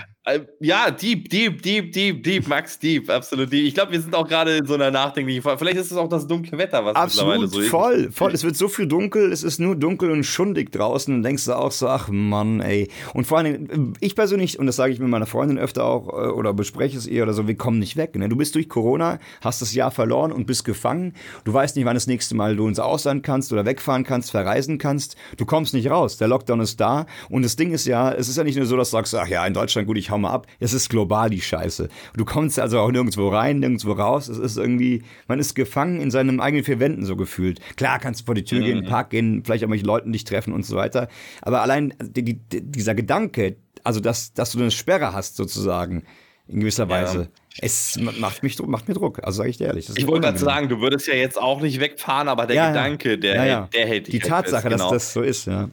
ja, deep, deep, deep, deep, deep, Max, deep, absolut deep. Ich glaube, wir sind auch gerade in so einer nachdenklichen Phase. Vielleicht ist es auch das dunkle Wetter, was absolut, mittlerweile so ist. voll, voll. Es wird so viel dunkel, es ist nur dunkel und schundig draußen und denkst du auch so, ach Mann, ey. Und vor allem, ich persönlich, und das sage ich mit meiner Freundin öfter auch, äh, oder bespreche es ihr oder so, wir kommen nicht weg. Ne? Du bist durch Corona, hast das Jahr verloren und bist gefangen. Du weißt nicht, wann das nächste Mal du ins Ausland kannst oder wegfahren kannst, verreisen kannst. Du kommst nicht raus. Der Lockdown ist da. Und das Ding ist ja, es ist ja nicht nur so, dass du sagst, ach ja, in Deutschland, gut, ich hau mal ab. Es ist global die Scheiße. Du kommst also auch nirgendwo rein, nirgendwo raus. Es ist irgendwie, man ist gefangen in seinen eigenen vier Wänden so gefühlt. Klar kannst du vor die Tür mhm. gehen, in den Park gehen, vielleicht auch mit Leuten dich treffen und so weiter. Aber allein die, die, dieser Gedanke, also dass, dass du eine Sperre hast sozusagen, in gewisser Weise. Ja. Es macht, mich, macht mir Druck, also sage ich dir ehrlich. Ich wollte gerade sagen, du würdest ja jetzt auch nicht wegfahren, aber der ja, Gedanke, der, ja, der hält dich Die Tatsache, fest, genau. dass das so ist, ja.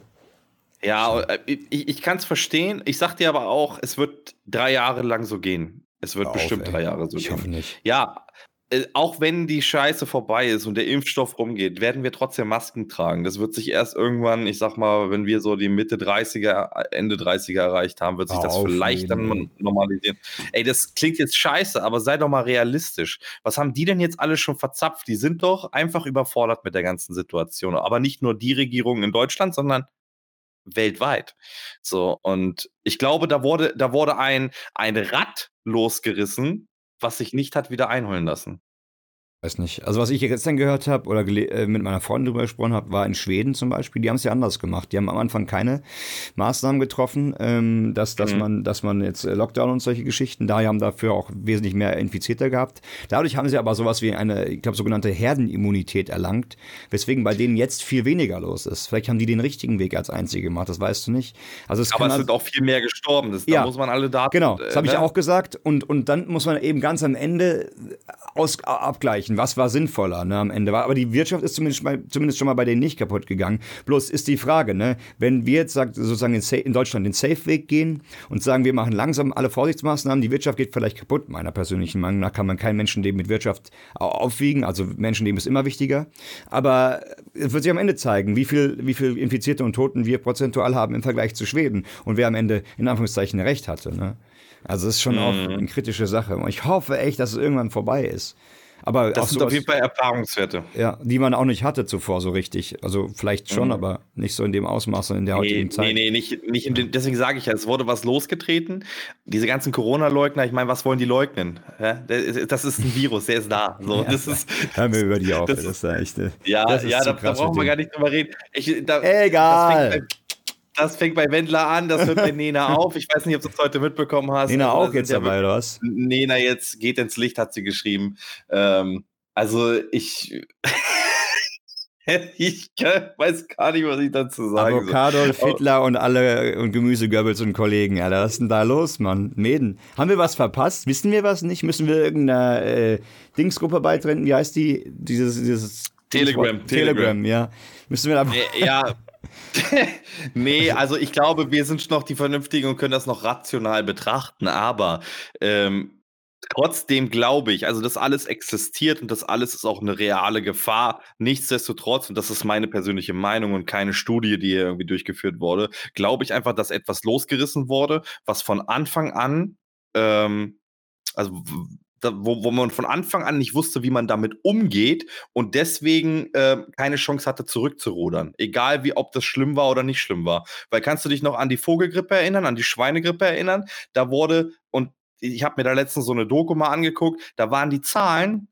Ja, äh, ich, ich kann es verstehen. Ich sag dir aber auch, es wird drei Jahre lang so gehen. Es wird Auf, bestimmt ey. drei Jahre so ich gehen. Ich hoffe nicht. Ja, äh, auch wenn die Scheiße vorbei ist und der Impfstoff rumgeht, werden wir trotzdem Masken tragen. Das wird sich erst irgendwann, ich sag mal, wenn wir so die Mitte 30er, Ende 30er erreicht haben, wird sich das vielleicht dann normalisieren. Ey, das klingt jetzt scheiße, aber sei doch mal realistisch. Was haben die denn jetzt alle schon verzapft? Die sind doch einfach überfordert mit der ganzen Situation. Aber nicht nur die Regierung in Deutschland, sondern weltweit. So, und ich glaube, da wurde, da wurde ein, ein Rad losgerissen, was sich nicht hat wieder einholen lassen. Weiß nicht. Also was ich jetzt dann gehört habe oder äh, mit meiner Freundin drüber gesprochen habe, war in Schweden zum Beispiel, die haben es ja anders gemacht. Die haben am Anfang keine Maßnahmen getroffen, ähm, dass, dass, mhm. man, dass man jetzt äh, Lockdown und solche Geschichten, da haben dafür auch wesentlich mehr Infizierte gehabt. Dadurch haben sie aber sowas wie eine, ich glaube, sogenannte Herdenimmunität erlangt, weswegen bei denen jetzt viel weniger los ist. Vielleicht haben die den richtigen Weg als einzige gemacht, das weißt du nicht. Also es aber es sind auch viel mehr gestorben, das, ja, da muss man alle Daten. Genau, das habe äh, ne? ich auch gesagt. Und, und dann muss man eben ganz am Ende aus, abgleichen vergleichen, was war sinnvoller ne, am Ende war. Aber die Wirtschaft ist zumindest, mal, zumindest schon mal bei denen nicht kaputt gegangen. Bloß ist die Frage, ne, wenn wir jetzt sagt, sozusagen in, in Deutschland den Safe-Weg gehen und sagen, wir machen langsam alle Vorsichtsmaßnahmen, die Wirtschaft geht vielleicht kaputt. Meiner persönlichen Meinung nach kann man kein Menschenleben mit Wirtschaft aufwiegen. Also Menschenleben ist immer wichtiger. Aber es wird sich am Ende zeigen, wie viel, wie viel Infizierte und Toten wir prozentual haben im Vergleich zu Schweden und wer am Ende in Anführungszeichen recht hatte. Ne? Also es ist schon mhm. auch eine kritische Sache. Und ich hoffe echt, dass es irgendwann vorbei ist. Aber das sind sowas, auf jeden Fall Erfahrungswerte. Ja, die man auch nicht hatte zuvor so richtig. Also vielleicht schon, mhm. aber nicht so in dem Ausmaß und in der heutigen nee, Zeit. Nee, nee, nicht, nicht in den, deswegen sage ich ja, es wurde was losgetreten. Diese ganzen Corona-Leugner, ich meine, was wollen die leugnen? Das ist ein Virus, der ist da. So, ja, das ist, hören wir über die auf. Das, das ist echt, ja, ja, da, da brauchen wir gar nicht drüber reden. Ich, da, Egal. Das fängt bei Wendler an, das hört bei Nena auf. Ich weiß nicht, ob du es heute mitbekommen hast. Nena auch jetzt dabei, oder was? Nena jetzt geht ins Licht, hat sie geschrieben. Ähm, also ich. ich weiß gar nicht, was ich dazu sagen Avocado, soll. Fittler und alle und Gemüsegöbbels und Kollegen, Alter. Was ist denn da los, Mann? Mäden. Haben wir was verpasst? Wissen wir was nicht? Müssen wir irgendeiner äh, Dingsgruppe beitreten? Wie heißt die? Dieses, dieses Telegram, Telegram. Telegram, ja. Müssen wir da. Ja. nee, also ich glaube, wir sind noch die Vernünftigen und können das noch rational betrachten, aber ähm, trotzdem glaube ich, also das alles existiert und das alles ist auch eine reale Gefahr. Nichtsdestotrotz, und das ist meine persönliche Meinung und keine Studie, die hier irgendwie durchgeführt wurde, glaube ich einfach, dass etwas losgerissen wurde, was von Anfang an ähm, also wo, wo man von Anfang an nicht wusste, wie man damit umgeht und deswegen äh, keine Chance hatte, zurückzurudern. Egal wie, ob das schlimm war oder nicht schlimm war. Weil kannst du dich noch an die Vogelgrippe erinnern, an die Schweinegrippe erinnern? Da wurde, und ich habe mir da letztens so eine Doku mal angeguckt, da waren die Zahlen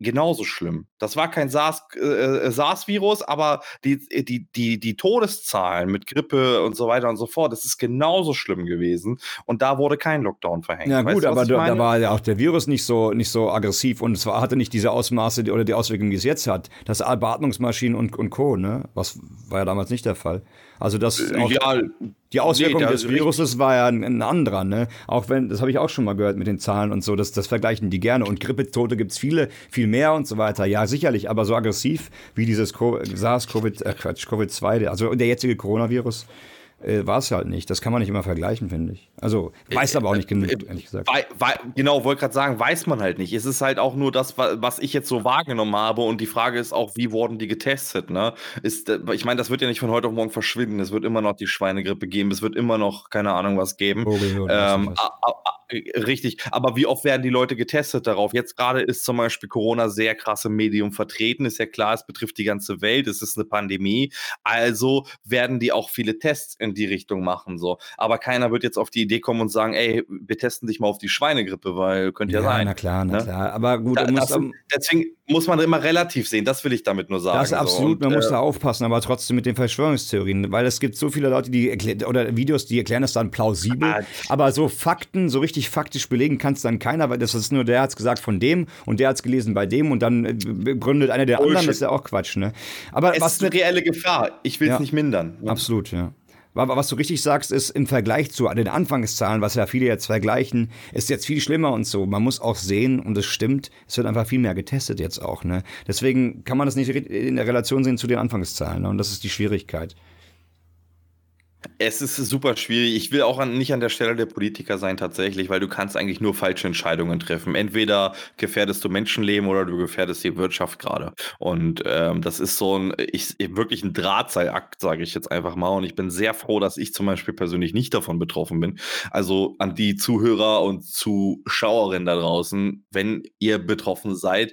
genauso schlimm. Das war kein SARS-Virus, äh, SARS aber die, die, die, die Todeszahlen mit Grippe und so weiter und so fort, das ist genauso schlimm gewesen. Und da wurde kein Lockdown verhängt. Ja, gut, weißt du, aber da, da, war ja auch der Virus nicht so, nicht so aggressiv und es war, hatte nicht diese Ausmaße oder die Auswirkungen, die es jetzt hat. Das Beatmungsmaschinen und, und Co., ne? Was war ja damals nicht der Fall. Also das äh, auch, ja, die Auswirkung nee, des Viruses war ja ein, ein, anderer, ne? Auch wenn, das habe ich auch schon mal gehört mit den Zahlen und so, das, das vergleichen die gerne. Und Grippetote gibt es viele, viel mehr und so weiter. Ja, sicherlich, aber so aggressiv wie dieses SARS-CoV, äh Quatsch, Covid-2, also der jetzige Coronavirus, äh, war es halt nicht. Das kann man nicht immer vergleichen, finde ich. Also weiß aber auch nicht genug, äh, ehrlich gesagt. Genau, wollte gerade sagen, weiß man halt nicht. Es ist halt auch nur das, was ich jetzt so wahrgenommen habe. Und die Frage ist auch, wie wurden die getestet? Ne? Ist, äh, ich meine, das wird ja nicht von heute auf morgen verschwinden. Es wird immer noch die Schweinegrippe geben. Es wird immer noch, keine Ahnung, was geben. Oh, ähm, Richtig, aber wie oft werden die Leute getestet darauf? Jetzt gerade ist zum Beispiel Corona sehr krass im Medium vertreten. Ist ja klar, es betrifft die ganze Welt, es ist eine Pandemie. Also werden die auch viele Tests in die Richtung machen. So. Aber keiner wird jetzt auf die Idee kommen und sagen, ey, wir testen dich mal auf die Schweinegrippe, weil könnte ja, ja sein. Na klar, na ne? klar. Aber gut, da, das, deswegen muss man immer relativ sehen, das will ich damit nur sagen. Das ist absolut, so. man äh, muss da aufpassen, aber trotzdem mit den Verschwörungstheorien, weil es gibt so viele Leute, die erklären, oder Videos, die erklären das dann plausibel, ah, aber so Fakten, so richtig faktisch belegen kann es dann keiner, weil das ist nur, der hat es gesagt von dem und der hat es gelesen bei dem und dann äh, gründet einer der Bullshit. anderen, das ist ja auch Quatsch, ne? Aber es was ist eine reelle Gefahr. Ich will es ja, nicht mindern. Absolut, ja. Was du richtig sagst, ist im Vergleich zu den Anfangszahlen, was ja viele jetzt vergleichen, ist jetzt viel schlimmer und so. Man muss auch sehen, und es stimmt, es wird einfach viel mehr getestet jetzt auch. Ne? Deswegen kann man das nicht in der Relation sehen zu den Anfangszahlen. Ne? Und das ist die Schwierigkeit. Es ist super schwierig. Ich will auch an, nicht an der Stelle der Politiker sein tatsächlich, weil du kannst eigentlich nur falsche Entscheidungen treffen. Entweder gefährdest du Menschenleben oder du gefährdest die Wirtschaft gerade. Und ähm, das ist so ein, ich, wirklich ein Drahtseilakt, sage ich jetzt einfach mal. Und ich bin sehr froh, dass ich zum Beispiel persönlich nicht davon betroffen bin. Also an die Zuhörer und Zuschauerinnen da draußen, wenn ihr betroffen seid,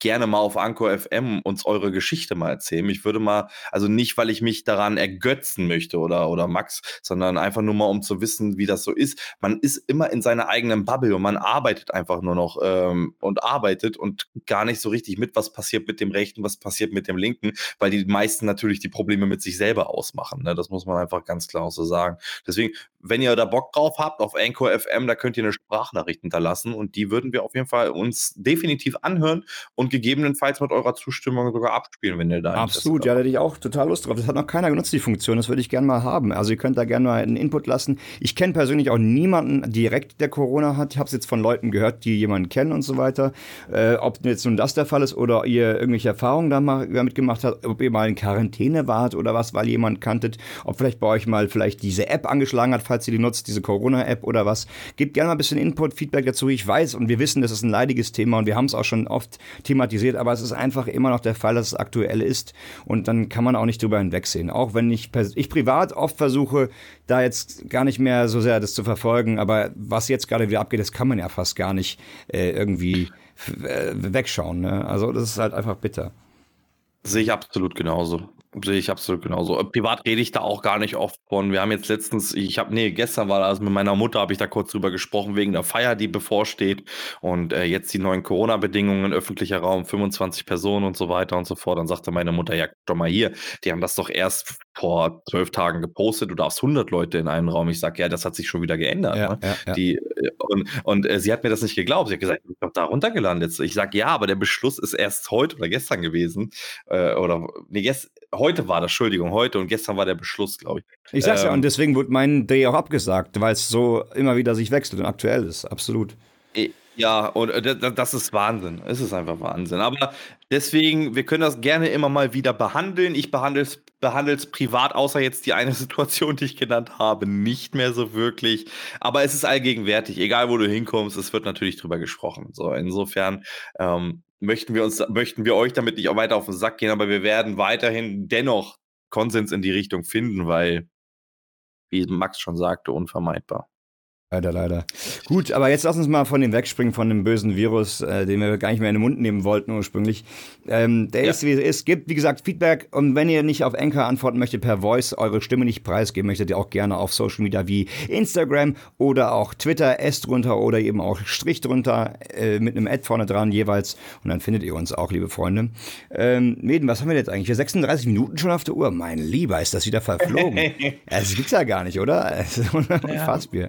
gerne mal auf Anchor FM uns eure Geschichte mal erzählen. Ich würde mal, also nicht, weil ich mich daran ergötzen möchte oder, oder Max, sondern einfach nur mal, um zu wissen, wie das so ist. Man ist immer in seiner eigenen Bubble und man arbeitet einfach nur noch ähm, und arbeitet und gar nicht so richtig mit, was passiert mit dem Rechten, was passiert mit dem Linken, weil die meisten natürlich die Probleme mit sich selber ausmachen. Ne? Das muss man einfach ganz klar auch so sagen. Deswegen, wenn ihr da Bock drauf habt, auf Anchor FM, da könnt ihr eine Sprachnachricht hinterlassen und die würden wir auf jeden Fall uns definitiv anhören und und gegebenenfalls mit eurer Zustimmung sogar abspielen, wenn ihr da Absolut, ja, da hätte ich auch total Lust drauf. Das hat noch keiner genutzt, die Funktion. Das würde ich gerne mal haben. Also ihr könnt da gerne mal einen Input lassen. Ich kenne persönlich auch niemanden direkt, der Corona hat. Ich habe es jetzt von Leuten gehört, die jemanden kennen und so weiter. Äh, ob jetzt nun das der Fall ist oder ihr irgendwelche Erfahrungen damit gemacht habt, ob ihr mal in Quarantäne wart oder was, weil jemand kanntet, ob vielleicht bei euch mal vielleicht diese App angeschlagen hat, falls ihr die nutzt, diese Corona-App oder was. Gebt gerne mal ein bisschen Input, Feedback dazu. Ich weiß und wir wissen, das ist ein leidiges Thema und wir haben es auch schon oft thematisiert, aber es ist einfach immer noch der Fall, dass es aktuell ist und dann kann man auch nicht drüber hinwegsehen. Auch wenn ich, ich privat oft versuche, da jetzt gar nicht mehr so sehr das zu verfolgen, aber was jetzt gerade wieder abgeht, das kann man ja fast gar nicht äh, irgendwie äh, wegschauen. Ne? Also das ist halt einfach bitter. Sehe ich absolut genauso. Sehe ich absolut genauso. Äh, privat rede ich da auch gar nicht oft von. Wir haben jetzt letztens, ich habe, nee, gestern war das mit meiner Mutter, habe ich da kurz drüber gesprochen, wegen der Feier, die bevorsteht. Und äh, jetzt die neuen Corona-Bedingungen, öffentlicher Raum, 25 Personen und so weiter und so fort. Dann sagte meine Mutter, ja, guck doch mal hier, die haben das doch erst vor zwölf Tagen gepostet, du darfst 100 Leute in einen Raum. Ich sage, ja, das hat sich schon wieder geändert. Ja, ne? ja, ja. Die, äh, und und äh, sie hat mir das nicht geglaubt. Sie hat gesagt, ich bin doch da runtergelandet. Ich sage, ja, aber der Beschluss ist erst heute oder gestern gewesen. Äh, oder, nee, gestern heute war das, Entschuldigung, heute und gestern war der Beschluss, glaube ich. Ich sag's ähm, ja, und deswegen wurde mein Dreh auch abgesagt, weil es so immer wieder sich wechselt und aktuell ist, absolut. Ja, und äh, das ist Wahnsinn. Es ist einfach Wahnsinn. Aber deswegen, wir können das gerne immer mal wieder behandeln. Ich behandle es behandle es privat, außer jetzt die eine Situation, die ich genannt habe, nicht mehr so wirklich. Aber es ist allgegenwärtig, egal wo du hinkommst, es wird natürlich drüber gesprochen. So, insofern ähm, möchten wir uns, möchten wir euch damit nicht auch weiter auf den Sack gehen, aber wir werden weiterhin dennoch Konsens in die Richtung finden, weil, wie Max schon sagte, unvermeidbar. Leider, leider. Gut, aber jetzt lass uns mal von dem wegspringen, von dem bösen Virus, äh, den wir gar nicht mehr in den Mund nehmen wollten ursprünglich. Ähm, der ja. ist, wie es ist. Gibt, wie gesagt, Feedback. Und wenn ihr nicht auf Anchor antworten möchtet per Voice, eure Stimme nicht preisgeben möchtet, ihr auch gerne auf Social Media wie Instagram oder auch Twitter, S drunter oder eben auch Strich drunter äh, mit einem Ad vorne dran jeweils. Und dann findet ihr uns auch, liebe Freunde. Ähm, Meden, was haben wir jetzt eigentlich? Wir 36 Minuten schon auf der Uhr. Mein Lieber, ist das wieder verflogen. das gibt's ja gar nicht, oder? Es ist unfassbar. Ja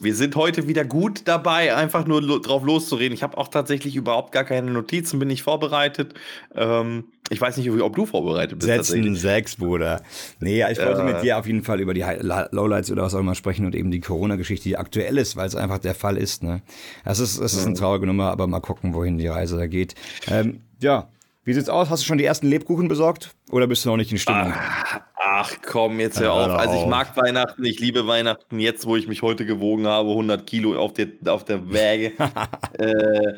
wir sind heute wieder gut dabei, einfach nur lo drauf loszureden. Ich habe auch tatsächlich überhaupt gar keine Notizen, bin nicht vorbereitet. Ähm, ich weiß nicht, ob du vorbereitet bist. Setzen sechs, Bruder. Nee, ich wollte äh, mit dir auf jeden Fall über die Lowlights oder was auch immer sprechen und eben die Corona-Geschichte, die aktuell ist, weil es einfach der Fall ist. Ne? Das ist, das ist eine traurige Nummer, aber mal gucken, wohin die Reise da geht. Ähm, ja, wie sieht's aus? Hast du schon die ersten Lebkuchen besorgt? Oder bist du noch nicht in Stimmung? Ah, ach komm, jetzt hör auf. Also ich mag Weihnachten, ich liebe Weihnachten. Jetzt, wo ich mich heute gewogen habe, 100 Kilo auf der, auf der Wäge. äh,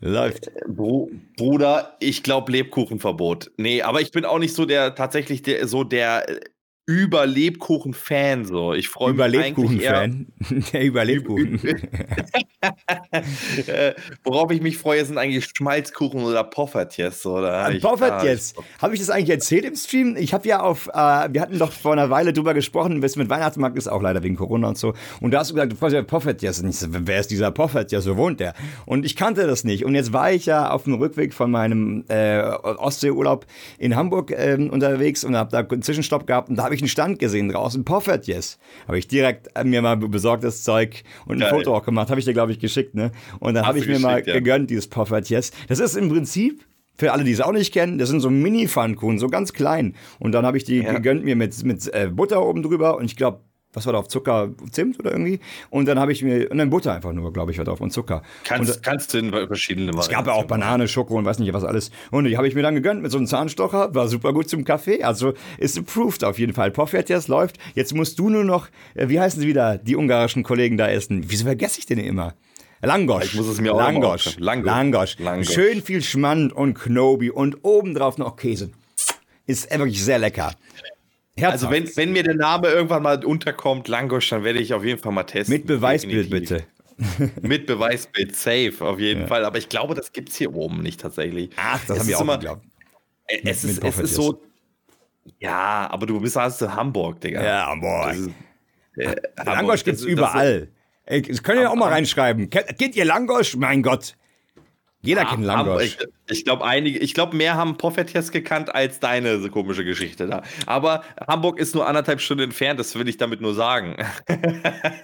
Läuft. Br Bruder, ich glaube Lebkuchenverbot. Nee, aber ich bin auch nicht so der, tatsächlich der, so der über Lebkuchen-Fan. So. Ich freue mich. Über Lebkuchen-Fan? Der über Lebkuchen. worauf ich mich freue, sind eigentlich Schmalzkuchen oder Poffertjes. Oder Poffertjes. Habe ich das eigentlich erzählt im Stream? Ich habe ja auf, äh, wir hatten doch vor einer Weile drüber gesprochen, was mit Weihnachtsmarkt ist, auch leider wegen Corona und so. Und da hast du gesagt, Poffertjes. Und ich so, wer ist dieser Poffertjes? Wo wohnt der? Und ich kannte das nicht. Und jetzt war ich ja auf dem Rückweg von meinem äh, Ostseeurlaub in Hamburg äh, unterwegs und habe da einen Zwischenstopp gehabt. Und da habe ich einen Stand gesehen draußen, Poffert, yes. Habe ich direkt mir mal besorgt das Zeug und ein Geil. Foto auch gemacht, habe ich dir glaube ich geschickt, ne? Und dann habe ich mir mal ja. gegönnt dieses Poffert, yes. Das ist im Prinzip für alle, die es auch nicht kennen, das sind so Mini-Pfannkuchen, so ganz klein. Und dann habe ich die ja. gegönnt mir mit, mit äh, Butter oben drüber und ich glaube was war da auf Zucker, Zimt oder irgendwie. Und dann habe ich mir, und dann Butter einfach nur, glaube ich, war drauf und Zucker. Kannst, und, kannst du in verschiedene Varianten. Es gab ja auch Banane, Schoko und weiß nicht was alles. Und die habe ich mir dann gegönnt mit so einem Zahnstocher, war super gut zum Kaffee. Also ist approved auf jeden Fall. Poffertjes läuft. Jetzt musst du nur noch, äh, wie heißen sie wieder, die ungarischen Kollegen da essen. Wieso vergesse ich den immer? Langosch. Ich muss es mir auch Langosch. Langosch. Langosch. Schön viel Schmand und Knobi und obendrauf noch Käse. Ist wirklich sehr lecker. Herzhaft. Also wenn, wenn mir der Name irgendwann mal unterkommt, Langosch, dann werde ich auf jeden Fall mal testen. Mit Beweisbild bitte. Mit Beweisbild, safe, auf jeden ja. Fall. Aber ich glaube, das gibt es hier oben nicht tatsächlich. Ach, das haben wir auch immer, geglaubt. Es, mit, ist, mit es ist so. Ja, aber du bist also Hamburg, Digga. Ja, Hamburg. Ist, äh, Langosch gibt es überall. Ey, das könnt ihr auch mal reinschreiben. Kennt ihr Langosch? Mein Gott. Jeder ah, kennt Langosch. Ich, ich glaube, einige, ich glaube, mehr haben Poffertjes gekannt als deine so komische Geschichte da. Aber Hamburg ist nur anderthalb Stunden entfernt, das will ich damit nur sagen.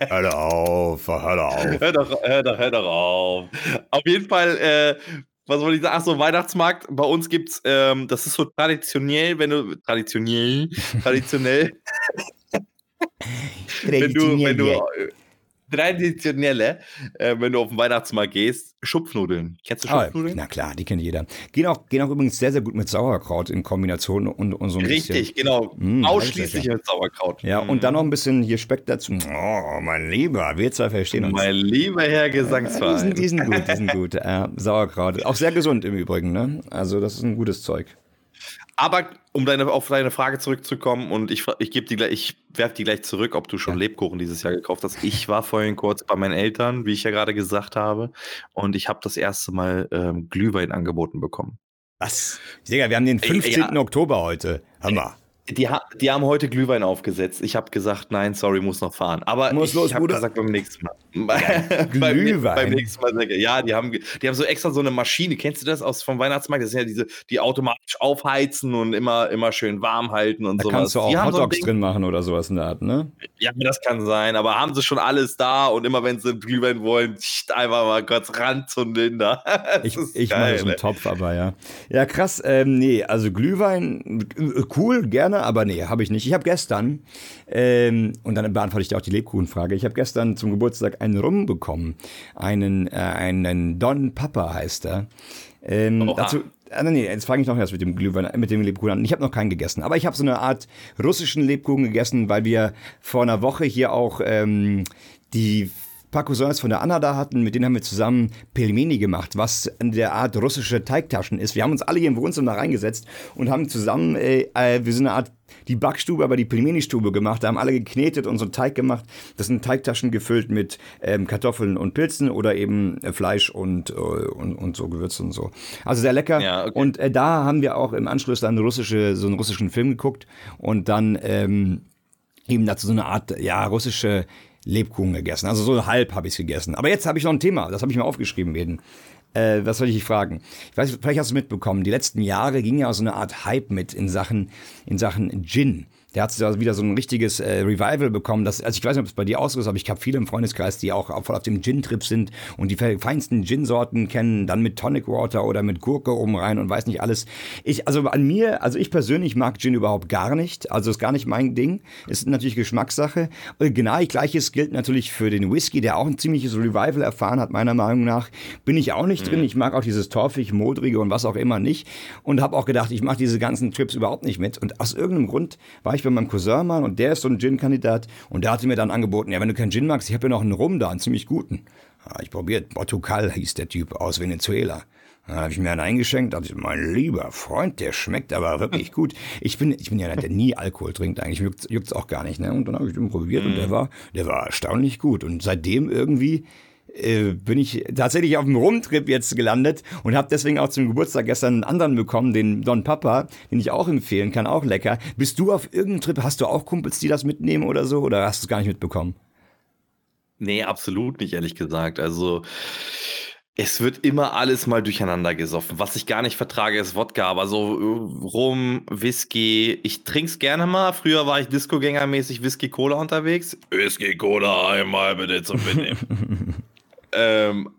hör doch auf, hör doch auf. Hör doch, hör doch, hör doch auf. Auf jeden Fall, äh, was wollte ich sagen? Achso, Weihnachtsmarkt. Bei uns gibt's, ähm, das ist so traditionell, wenn du, traditionell, traditionell, wenn du, wenn du, traditionelle, äh, wenn du auf den Weihnachtsmarkt gehst, Schupfnudeln. Kennst du ah, Schupfnudeln? Ah, na klar, die kennt jeder. Gehen auch, gehen auch übrigens sehr, sehr gut mit Sauerkraut in Kombination und, und so ein Richtig, bisschen. genau. Mmh, Ausschließlich mit Sauerkraut. Ja, mmh. und dann noch ein bisschen hier Speck dazu. Oh, mein Lieber, wir zwei verstehen uns. Mein lieber Herr Gesangsverein. die, sind, die sind gut, die sind gut. Äh, Sauerkraut. Auch sehr gesund im Übrigen, ne? Also, das ist ein gutes Zeug. Aber um deine, auf deine Frage zurückzukommen und ich, ich gebe die gleich, ich werfe die gleich zurück, ob du schon ja. Lebkuchen dieses Jahr gekauft hast. Ich war vorhin kurz bei meinen Eltern, wie ich ja gerade gesagt habe, und ich habe das erste Mal ähm, Glühwein angeboten bekommen. Was? Digga, wir haben den 15. Ja. Oktober heute. Hammer. Die, ha die haben heute Glühwein aufgesetzt. Ich habe gesagt, nein, sorry, muss noch fahren. Aber muss ich habe gesagt, beim nächsten Mal. Ja, Glühwein. beim, nächsten Mal. Ja, die haben, die haben so extra so eine Maschine. Kennst du das aus vom Weihnachtsmarkt? Das sind ja diese, die automatisch aufheizen und immer, immer schön warm halten und da sowas. Kannst du auch Hotdogs so drin machen oder sowas in der Art, ne? Ja, das kann sein. Aber haben sie schon alles da und immer wenn sie Glühwein wollen, einfach mal kurz ran zum Linder. ich ich mache so einen Topf, aber ja. Ja, krass. Ähm, nee, also Glühwein, äh, cool, gerne, aber nee, habe ich nicht. Ich habe gestern, ähm, und dann beantworte ich dir auch die Lebkuchenfrage, ich habe gestern zum Geburtstag einen Rum bekommen. Einen, äh, einen Don Papa heißt er. Ähm, dazu, Ah, nee, jetzt fange ich noch erst mit dem Glühwein, mit dem Lebkuchen an. Ich habe noch keinen gegessen, aber ich habe so eine Art russischen Lebkuchen gegessen, weil wir vor einer Woche hier auch ähm, die paar Cousins von der Anna da hatten, mit denen haben wir zusammen Pelmeni gemacht, was in der Art russische Teigtaschen ist. Wir haben uns alle hier im Wohnzimmer reingesetzt und haben zusammen, äh, äh, wir sind eine Art die Backstube, aber die Pelmeni-Stube gemacht. Da haben alle geknetet und so einen Teig gemacht. Das sind Teigtaschen gefüllt mit ähm, Kartoffeln und Pilzen oder eben äh, Fleisch und, äh, und, und so Gewürze und so. Also sehr lecker. Ja, okay. Und äh, da haben wir auch im Anschluss dann russische, so einen russischen Film geguckt und dann ähm, eben dazu so eine Art, ja, russische Lebkuchen gegessen. Also so halb habe ich es gegessen. Aber jetzt habe ich noch ein Thema, das habe ich mir aufgeschrieben, Eden. Äh, was soll ich dich fragen? Ich weiß, vielleicht hast du es mitbekommen. Die letzten Jahre ging ja so eine Art Hype mit in Sachen, in Sachen Gin. Der hat wieder so ein richtiges äh, Revival bekommen. Das, also ich weiß nicht, ob es bei dir aus ist, aber ich habe viele im Freundeskreis, die auch voll auf dem Gin-Trip sind und die feinsten Gin-Sorten kennen, dann mit Tonic Water oder mit Gurke oben rein und weiß nicht alles. Ich, also an mir, also ich persönlich mag Gin überhaupt gar nicht. Also ist gar nicht mein Ding. Ist natürlich Geschmackssache. Genau gleiches gilt natürlich für den Whisky, der auch ein ziemliches Revival erfahren hat, meiner Meinung nach. Bin ich auch nicht mhm. drin. Ich mag auch dieses torfig, modrige und was auch immer nicht. Und habe auch gedacht, ich mache diese ganzen Trips überhaupt nicht mit. Und aus irgendeinem Grund war ich ich bei meinem Cousin mal und der ist so ein Gin-Kandidat und der hatte mir dann angeboten, ja, wenn du keinen Gin magst, ich habe ja noch einen Rum da, einen ziemlich guten. Ja, ich probiert, Portugal hieß der Typ aus Venezuela. Da habe ich mir einen eingeschenkt, dachte ich, mein lieber Freund, der schmeckt aber wirklich gut. Ich bin, ich bin ja einer, der nie Alkohol trinkt eigentlich, juckt es auch gar nicht. Ne? Und dann habe ich den probiert und der mhm. war, der war erstaunlich gut. Und seitdem irgendwie äh, bin ich tatsächlich auf dem Rumtrip jetzt gelandet und habe deswegen auch zum Geburtstag gestern einen anderen bekommen, den Don Papa, den ich auch empfehlen kann, auch lecker. Bist du auf irgendeinem Trip, hast du auch Kumpels, die das mitnehmen oder so, oder hast du es gar nicht mitbekommen? Nee, absolut nicht, ehrlich gesagt. Also es wird immer alles mal durcheinander gesoffen. Was ich gar nicht vertrage, ist Wodka, aber so äh, Rum, Whisky. Ich trink's gerne mal. Früher war ich Disco-Gänger-mäßig Whisky-Cola unterwegs. Whisky-Cola einmal bitte zum Mitnehmen. Ähm,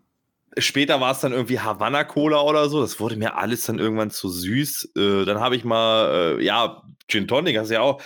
später war es dann irgendwie Havanna Cola oder so. Das wurde mir alles dann irgendwann zu süß. Äh, dann habe ich mal, äh, ja, Gin Tonic, hast du ja auch.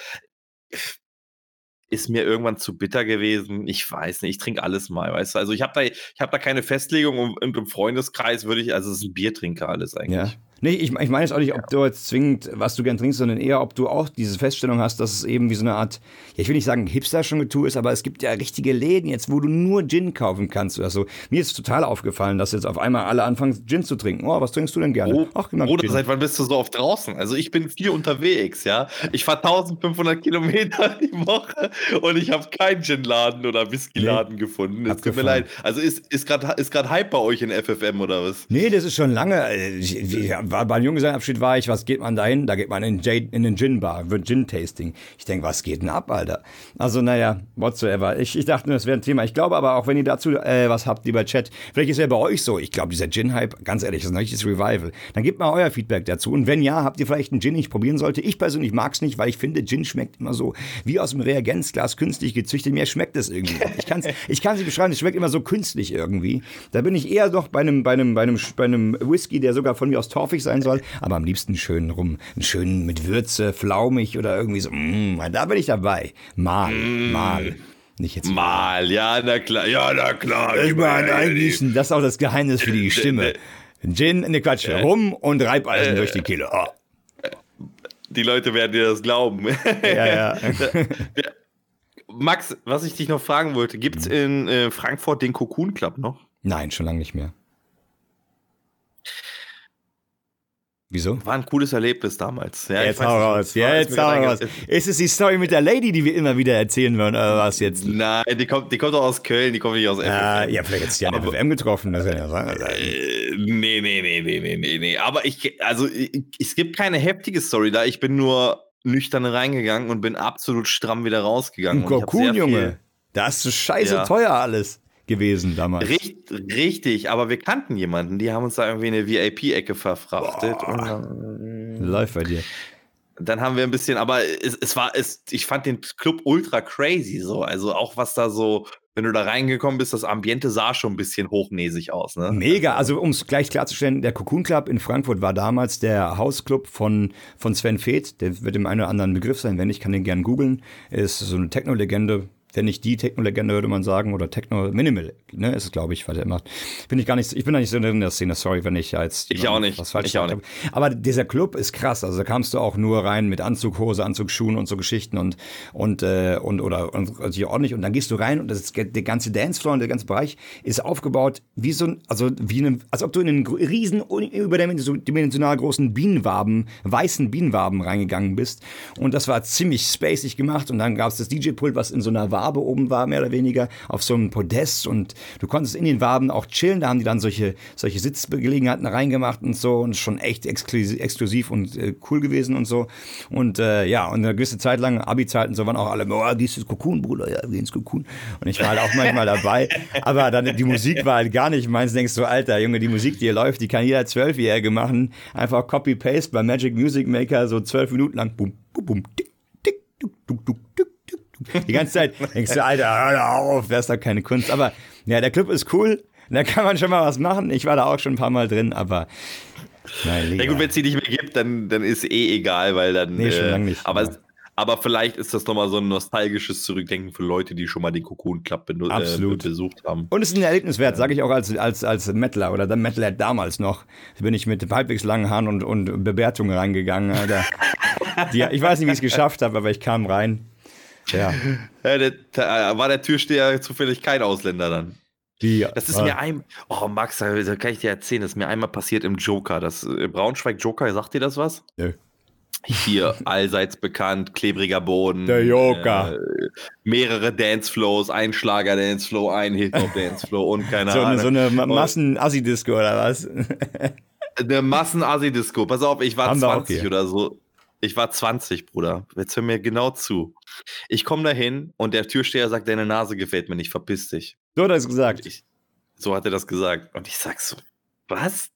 Ist mir irgendwann zu bitter gewesen. Ich weiß nicht, ich trinke alles mal, weißt du. Also ich habe da, ich da keine Festlegung und im Freundeskreis würde ich, also es ist ein Biertrinker alles eigentlich. Ja. Nee, ich, ich meine jetzt auch nicht, ob du jetzt zwingend, was du gern trinkst, sondern eher, ob du auch diese Feststellung hast, dass es eben wie so eine Art, ja, ich will nicht sagen hipster schon getue ist, aber es gibt ja richtige Läden jetzt, wo du nur Gin kaufen kannst oder so. Mir ist total aufgefallen, dass jetzt auf einmal alle anfangen, Gin zu trinken. Oh, was trinkst du denn gerne? Oh, Ach, genau. Oder seit wann bist du so oft draußen? Also ich bin viel unterwegs, ja. Ich fahre 1500 Kilometer die Woche und ich habe keinen Gin-Laden oder Whisky-Laden nee. gefunden. Es tut mir leid. Also ist, ist gerade ist Hype bei euch in FFM oder was? Nee, das ist schon lange. Äh, war, beim Junggesellenabschied war ich, was geht man da hin? Da geht man in, J, in den Gin-Bar, wird Gin-Tasting. Ich denke, was geht denn ab, Alter? Also, naja, whatsoever. Ich, ich dachte nur, das wäre ein Thema. Ich glaube aber auch, wenn ihr dazu äh, was habt, lieber Chat, vielleicht ist ja bei euch so. Ich glaube, dieser Gin-Hype, ganz ehrlich, das ist ein richtiges Revival. Dann gebt mal euer Feedback dazu. Und wenn ja, habt ihr vielleicht einen Gin, den ich probieren sollte? Ich persönlich mag es nicht, weil ich finde, Gin schmeckt immer so wie aus dem Reagenzglas künstlich gezüchtet. Mir schmeckt es irgendwie. Ich kann es ich kann's nicht beschreiben, es schmeckt immer so künstlich irgendwie. Da bin ich eher doch bei einem, bei einem, bei einem, bei einem Whisky, der sogar von mir aus torfig sein soll, aber am liebsten schön rum. Einen schönen mit Würze, flaumig oder irgendwie so. Mm, da bin ich dabei. Mal, mm. mal. Nicht jetzt mal. Ja, na klar. Ja, na klar. Ich meine, eigentlich, das ist auch das Geheimnis für die Stimme. Gin, ne Quatsch, rum und Reibeisen durch die Kehle. Oh. Die Leute werden dir das glauben. Ja, ja. Max, was ich dich noch fragen wollte, gibt es in äh, Frankfurt den Cocoon Club noch? Nein, schon lange nicht mehr. Wieso? War ein cooles Erlebnis damals. Ja, jetzt hau raus. Jetzt hau raus. Ist es die Story mit der Lady, die wir immer wieder erzählen wollen, oder was jetzt? Nein, die kommt, die kommt doch aus Köln, die kommt nicht aus FFM. Ja, ja vielleicht hat sie ja eine FFM getroffen, das kann ja sein. Äh, nee, nee, nee, nee, nee, nee, nee. Aber ich, also, ich, es gibt keine heftige Story da. Ich bin nur nüchtern reingegangen und bin absolut stramm wieder rausgegangen. Ein Kokun, Junge. Da ist so scheiße ja. teuer alles gewesen damals. Richtig, richtig, aber wir kannten jemanden, die haben uns da irgendwie eine VIP-Ecke verfrachtet. Läuft bei dir. Dann haben wir ein bisschen, aber es, es war, es, ich fand den Club ultra crazy so. Also auch was da so, wenn du da reingekommen bist, das Ambiente sah schon ein bisschen hochnäsig aus. Ne? Mega, also um es gleich klarzustellen, der Cocoon Club in Frankfurt war damals der Hausclub von, von Sven Feth. Der wird dem einen oder anderen Begriff sein, wenn ich kann den gerne googeln. Ist so eine Techno-Legende, wenn nicht die Techno-Legende, würde man sagen, oder Techno-Minimal, ne, ist es, glaube ich, was er macht. Bin ich gar nicht, ich bin da nicht so in der Szene, sorry, wenn ich jetzt ich auch nicht. was falsch ich auch nicht. Aber dieser Club ist krass, also da kamst du auch nur rein mit Anzughose, Anzugsschuhen und so Geschichten und, und, äh, und oder und, also ordentlich und dann gehst du rein und das ist, der ganze Dancefloor und der ganze Bereich ist aufgebaut wie so ein, also wie eine, als ob du in einen riesen, überdimensional großen Bienenwaben, weißen Bienenwaben reingegangen bist und das war ziemlich spacig gemacht und dann gab es das DJ-Pult, was in so einer Wabe oben war, mehr oder weniger, auf so einem Podest und du konntest in den Waben auch chillen. Da haben die dann solche, solche Sitzgelegenheiten reingemacht und so und schon echt exklusiv, und äh, cool gewesen und so. Und äh, ja, und eine gewisse Zeit lang, Abi-Zeiten, so waren auch alle, oh, gehst ins Kokun, Bruder, ja, geh ins Kokun. Und ich war halt auch manchmal dabei. Aber dann die Musik war halt gar nicht meins. Denkst du, Alter, Junge, die Musik, die hier läuft, die kann jeder Zwölfjährige machen. Einfach Copy-Paste bei Magic Music Maker, so zwölf Minuten lang. Bum, bum, bum, tick, tick, tuk, tuk, tuk, die ganze Zeit denkst du, Alter, hör auf, wär's doch keine Kunst. Aber ja, der Club ist cool. Da kann man schon mal was machen. Ich war da auch schon ein paar Mal drin, aber nein, Ja gut, wenn es die nicht mehr gibt, dann, dann ist eh egal, weil dann. Nee, schon äh, lange nicht. Aber, ja. aber vielleicht ist das nochmal so ein nostalgisches Zurückdenken für Leute, die schon mal den Cocoon Club äh, besucht haben. Und es ist ein Erlebnis wert, sage ich auch als, als, als Mettler oder der Mettler damals noch. Da bin ich mit halbwegs langen Haaren und, und Bewertungen reingegangen. Die, ich weiß nicht, wie ich es geschafft habe, aber ich kam rein. Ja. ja der, da war der Türsteher zufällig kein Ausländer dann. Wie, das ist mir ein. Oh, Max, da kann ich dir erzählen, das ist mir einmal passiert im Joker. Das äh, Braunschweig Joker, sagt dir das was? Nö. Hier allseits bekannt, klebriger Boden. Der Joker. Äh, mehrere Danceflows, ein Schlager-Danceflow, ein Hip-Hop-Danceflow und keine so, Ahnung. So eine Massen-Assi-Disco oder was? eine Massen-Assi-Disco. Pass auf, ich war Haben 20 oder so. Ich war 20, Bruder. Jetzt hör mir genau zu. Ich komme da hin und der Türsteher sagt, deine Nase gefällt mir nicht, verpiss dich. So hat er es gesagt. Ich, so hat er das gesagt. Und ich sag so, was?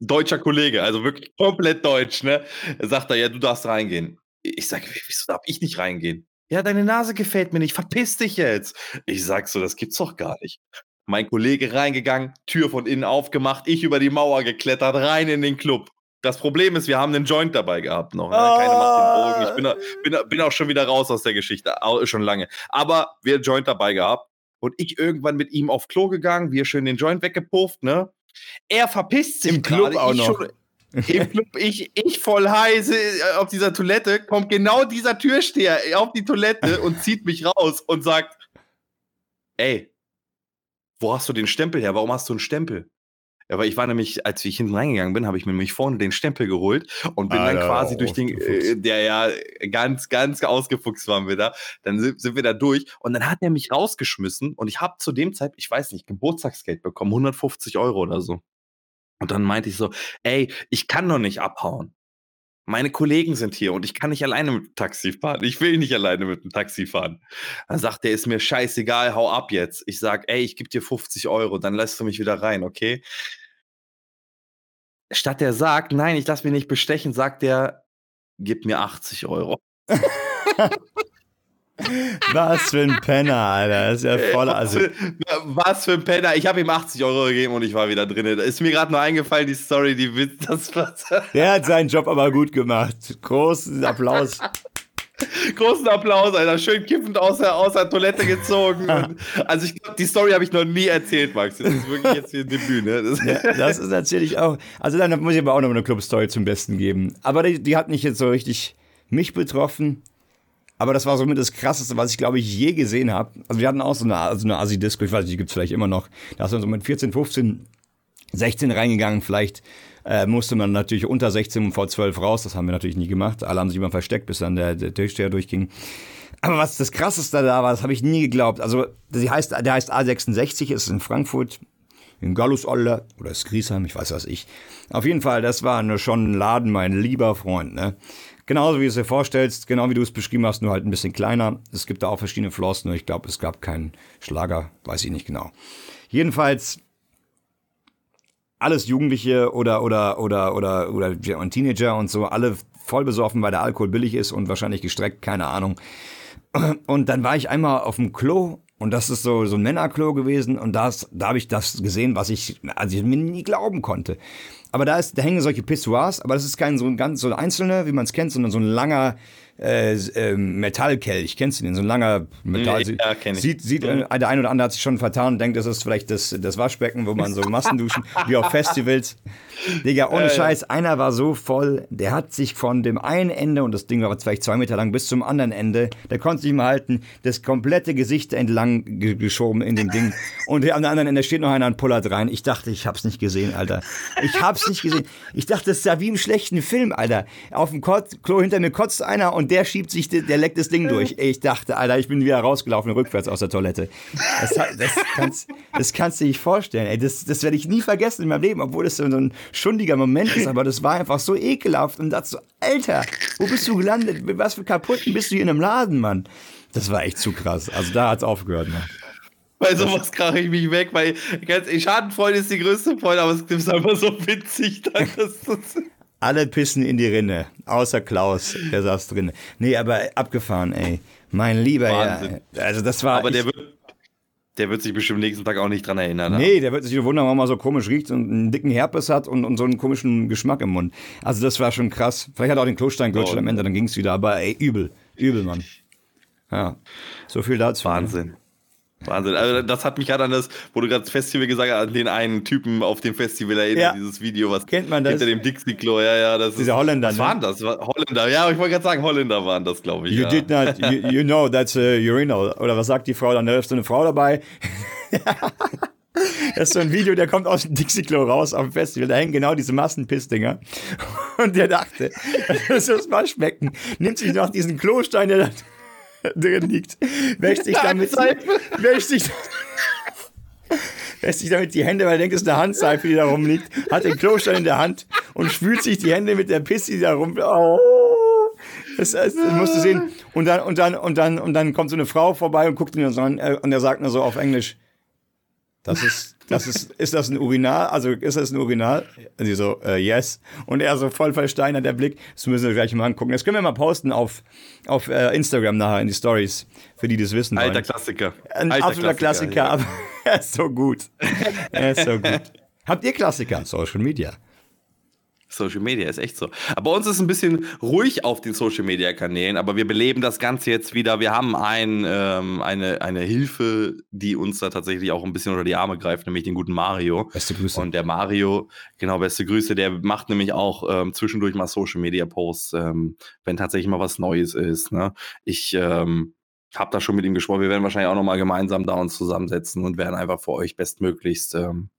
Deutscher Kollege, also wirklich komplett deutsch, ne? Sagt er, ja, du darfst reingehen. Ich sag, wieso darf ich nicht reingehen? Ja, deine Nase gefällt mir nicht, verpiss dich jetzt. Ich sag so, das gibt's doch gar nicht. Mein Kollege reingegangen, Tür von innen aufgemacht, ich über die Mauer geklettert, rein in den Club. Das Problem ist, wir haben einen Joint dabei gehabt noch. Ne? Keiner macht den Bogen. Ich bin, bin, bin, auch schon wieder raus aus der Geschichte, schon lange. Aber wir haben Joint dabei gehabt und ich irgendwann mit ihm auf Klo gegangen, wir schön den Joint weggepufft, ne? Er verpisst sich im Club grade, auch noch. Schon, Im Club, ich, ich voll heiße äh, auf dieser Toilette, kommt genau dieser Türsteher auf die Toilette und zieht mich raus und sagt: Ey, wo hast du den Stempel her? Warum hast du einen Stempel? Aber ich war nämlich, als ich hinten reingegangen bin, habe ich mir nämlich vorne den Stempel geholt und bin Alter, dann quasi oh, durch den, äh, der ja ganz, ganz ausgefuchst waren wir da. Dann sind, sind wir da durch und dann hat er mich rausgeschmissen und ich habe zu dem Zeit, ich weiß nicht, Geburtstagsgeld bekommen, 150 Euro oder so. Und dann meinte ich so, ey, ich kann doch nicht abhauen. Meine Kollegen sind hier und ich kann nicht alleine mit dem Taxi fahren. Ich will nicht alleine mit dem Taxi fahren. Dann sagt er, ist mir scheißegal, hau ab jetzt. Ich sag, ey, ich gebe dir 50 Euro, dann lässt du mich wieder rein, okay? Statt der sagt, nein, ich lass mich nicht bestechen, sagt der, gib mir 80 Euro. Was für ein Penner, Alter. Das ist ja voll. Also. Was für ein Penner. Ich habe ihm 80 Euro gegeben und ich war wieder drin. Da ist mir gerade nur eingefallen, die Story, die Witz, das was. Der hat seinen Job aber gut gemacht. Großen Applaus. Großen Applaus, Alter. Schön kiffend aus der, aus der Toilette gezogen. Und, also, ich glaube, die Story habe ich noch nie erzählt, Max. Das ist wirklich jetzt hier ein Debüt, ne? Das, ja, das ist natürlich auch. Also, dann muss ich aber auch noch eine Club-Story zum Besten geben. Aber die, die hat nicht jetzt so richtig mich betroffen. Aber das war somit das Krasseste, was ich, glaube ich, je gesehen habe. Also wir hatten auch so eine, so eine Assi-Disco, ich weiß nicht, die gibt es vielleicht immer noch. Da ist man so mit 14, 15, 16 reingegangen. Vielleicht äh, musste man natürlich unter 16 und vor 12 raus. Das haben wir natürlich nie gemacht. Alle haben sich immer versteckt, bis dann der, der Türsteher durchging. Aber was das Krasseste da war, das habe ich nie geglaubt. Also der heißt, der heißt A66, ist in Frankfurt, in Gallusolle oder Skriesheim, ich weiß was ich. Auf jeden Fall, das war schon ein Laden, mein lieber Freund. Ne? Genauso wie du es dir vorstellst, genau wie du es beschrieben hast, nur halt ein bisschen kleiner. Es gibt da auch verschiedene Floors, nur ich glaube, es gab keinen Schlager, weiß ich nicht genau. Jedenfalls alles Jugendliche oder oder oder oder oder Teenager und so, alle voll besoffen, weil der Alkohol billig ist und wahrscheinlich gestreckt, keine Ahnung. Und dann war ich einmal auf dem Klo und das ist so, so ein Männerklo gewesen und das, da habe ich das gesehen, was ich, also ich mir nie glauben konnte. Aber da, ist, da hängen solche Pissoirs, aber das ist kein so ein ganz so ein einzelner, wie man es kennt, sondern so ein langer äh, äh, Metallkelch. Kennst du den? So ein langer Metall. Ja, kenn ich. Sieht, sieht mhm. äh, der eine oder andere hat sich schon vertan und denkt, das ist vielleicht das, das Waschbecken, wo man so Massenduschen, wie auf Festivals. Digga, ohne äh, Scheiß, einer war so voll, der hat sich von dem einen Ende, und das Ding war vielleicht zwei Meter lang, bis zum anderen Ende, der konnte sich mal halten, das komplette Gesicht entlang geschoben in dem Ding. Und am anderen Ende steht noch einer an Pullert rein. Ich dachte, ich hab's nicht gesehen, Alter. Ich hab's nicht gesehen. Ich dachte, das ist ja wie im schlechten Film, Alter. Auf dem Klo hinter mir kotzt einer und der schiebt sich, der leckt das Ding durch. Ich dachte, Alter, ich bin wieder rausgelaufen, rückwärts aus der Toilette. Das, das, kannst, das kannst du dir nicht vorstellen, ey. Das, das werde ich nie vergessen in meinem Leben, obwohl es so ein schundiger Moment ist, aber das war einfach so ekelhaft und dachte so, Alter, wo bist du gelandet? Was für kaputten bist du hier in einem Laden, Mann? Das war echt zu krass. Also da hat es aufgehört, Mann. Bei sowas krache ich mich weg, weil ganz, Schadenfreude ist die größte Freude, aber es ist einfach so witzig. Dann, dass das alle pissen in die Rinne, außer Klaus, der saß drin. Nee, aber abgefahren, ey. Mein lieber Wahnsinn. Ja. Also das war. Aber der wird, der wird sich bestimmt nächsten Tag auch nicht dran erinnern. Ne? Nee, der wird sich nur wundern, warum er so komisch riecht und einen dicken Herpes hat und, und so einen komischen Geschmack im Mund. Also das war schon krass. Vielleicht hat er auch den Klostein gelutscht oh, am Ende, dann ging es wieder. Aber ey, übel. Übel, Mann. Ja, so viel dazu. Ne? Wahnsinn. Wahnsinn. Also das hat mich gerade an das, wo du gerade das Festival gesagt hast, an den einen Typen auf dem Festival erinnert, ja. dieses Video, was kennt man das? Hinter dem Dixie-Klo, ja, ja. Das Diese Holländer, was ne? waren das? Holländer, ja, ich wollte gerade sagen, Holländer waren das, glaube ich. You ja. did not, you, you know that's a urinal. Oder was sagt die Frau? Dann ist so eine Frau dabei. Das ist so ein Video, der kommt aus dem Dixie-Klo raus auf dem Festival. Da hängen genau diese Massenpissdinger. Und der dachte, das ist das Waschbecken. Nimmt sich noch diesen Klostein, der da drin liegt, wäscht sich damit, wäscht sich, wäscht sich damit die Hände, weil er denkt, es ist eine Handseife, die da rumliegt, hat den Klostein in der Hand und spült sich die Hände mit der Pisse, die da rum. Oh. Das, das, das musst du sehen. Und dann, und dann, und dann, und dann kommt so eine Frau vorbei und guckt ihn so an, äh, und er sagt nur so auf Englisch, das ist, das ist, ist das ein Urinal? Also ist das ein Urinal? Und sie so, äh, yes. Und er so voll versteinert, der Blick. Das müssen wir gleich mal angucken. Das können wir mal posten auf, auf äh, Instagram nachher in die Stories, für die das wissen Alter wollen. Klassiker. Ein Alter absoluter Klassiker, Klassiker ja. aber er ist so gut. Er ist so gut. Habt ihr Klassiker? Social Media. Social Media ist echt so. Aber bei uns ist ein bisschen ruhig auf den Social Media Kanälen, aber wir beleben das Ganze jetzt wieder. Wir haben ein, ähm, eine, eine Hilfe, die uns da tatsächlich auch ein bisschen unter die Arme greift, nämlich den guten Mario. Beste Grüße. Und der Mario, genau, beste Grüße, der macht nämlich auch ähm, zwischendurch mal Social Media Posts, ähm, wenn tatsächlich mal was Neues ist. Ne? Ich ähm, habe da schon mit ihm gesprochen. Wir werden wahrscheinlich auch nochmal gemeinsam da uns zusammensetzen und werden einfach für euch bestmöglichst ähm,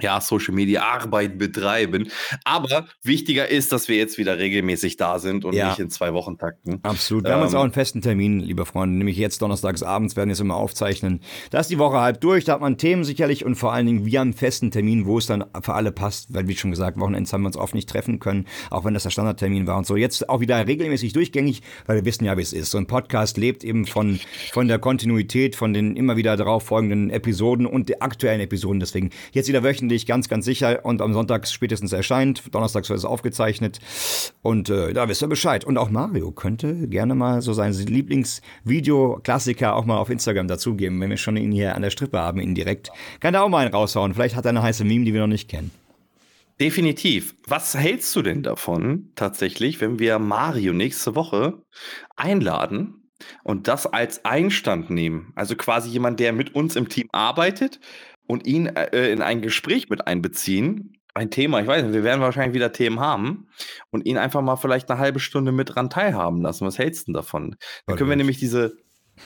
ja, Social Media Arbeit betreiben. Aber wichtiger ist, dass wir jetzt wieder regelmäßig da sind und ja. nicht in zwei Wochen takten. Absolut. Wir ähm, haben uns auch einen festen Termin, liebe Freunde, nämlich jetzt donnerstags abends werden wir es immer aufzeichnen. Da ist die Woche halb durch, da hat man Themen sicherlich und vor allen Dingen wir haben einen festen Termin, wo es dann für alle passt, weil wie schon gesagt, Wochenends haben wir uns oft nicht treffen können, auch wenn das der Standardtermin war und so. Jetzt auch wieder regelmäßig durchgängig, weil wir wissen ja, wie es ist. So ein Podcast lebt eben von, von der Kontinuität, von den immer wieder darauf folgenden Episoden und der aktuellen Episoden. Deswegen jetzt wieder wöchentlich wöchentlich, ganz, ganz sicher. Und am Sonntag spätestens erscheint. Donnerstags wird es aufgezeichnet. Und äh, da wisst ihr Bescheid. Und auch Mario könnte gerne mal so sein Lieblingsvideo-Klassiker auch mal auf Instagram dazugeben, wenn wir schon ihn hier an der Strippe haben, indirekt. Kann er auch mal einen raushauen. Vielleicht hat er eine heiße Meme, die wir noch nicht kennen. Definitiv. Was hältst du denn davon tatsächlich, wenn wir Mario nächste Woche einladen und das als Einstand nehmen? Also quasi jemand, der mit uns im Team arbeitet und ihn äh, in ein Gespräch mit einbeziehen. Ein Thema, ich weiß nicht, wir werden wahrscheinlich wieder Themen haben und ihn einfach mal vielleicht eine halbe Stunde mit dran teilhaben lassen. Was hältst du davon? Dann können wir nämlich diese,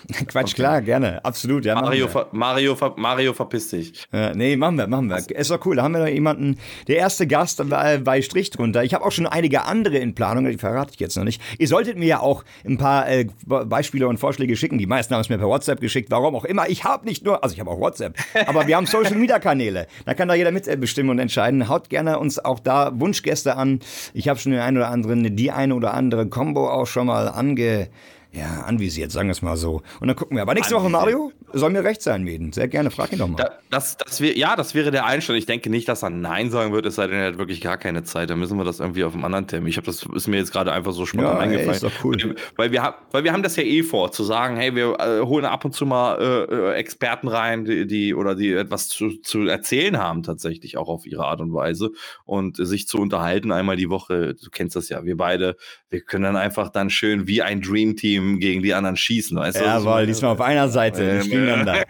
Quatsch, okay. klar, gerne, absolut. Ja, Mario, ver Mario, ver Mario, verpiss dich. Ja, nee, machen wir, machen wir. Was? Ist doch cool. Da haben wir noch jemanden, der erste Gast bei, bei Strich drunter. Ich habe auch schon einige andere in Planung, die verrate ich jetzt noch nicht. Ihr solltet mir ja auch ein paar äh, Beispiele und Vorschläge schicken. Die meisten haben es mir per WhatsApp geschickt, warum auch immer. Ich habe nicht nur, also ich habe auch WhatsApp, aber wir haben Social Media Kanäle. Da kann da jeder mitbestimmen und entscheiden. Haut gerne uns auch da Wunschgäste an. Ich habe schon den einen oder anderen, die eine oder andere Combo auch schon mal ange ja, anvisiert, sagen wir es mal so. Und dann gucken wir. Aber nächste. Woche Mario soll mir recht sein, Meden. Sehr gerne, frag ihn doch mal. Da, das, das wär, ja, das wäre der Einstand. Ich denke nicht, dass er Nein sagen wird, es sei denn, er hat wirklich gar keine Zeit. Dann müssen wir das irgendwie auf einem anderen Termin. Ich habe das ist mir jetzt gerade einfach so spontan ja, eingefallen. Ey, ist doch cool. Weil wir, weil wir haben das ja eh vor, zu sagen, hey, wir äh, holen ab und zu mal äh, äh, Experten rein, die, die oder die etwas zu, zu erzählen haben, tatsächlich auch auf ihre Art und Weise. Und äh, sich zu unterhalten einmal die Woche. Du kennst das ja, wir beide, wir können dann einfach dann schön wie ein Dream Team gegen die anderen schießen. Weißt du? Jawohl, diesmal auf einer Seite. Ähm, gegeneinander.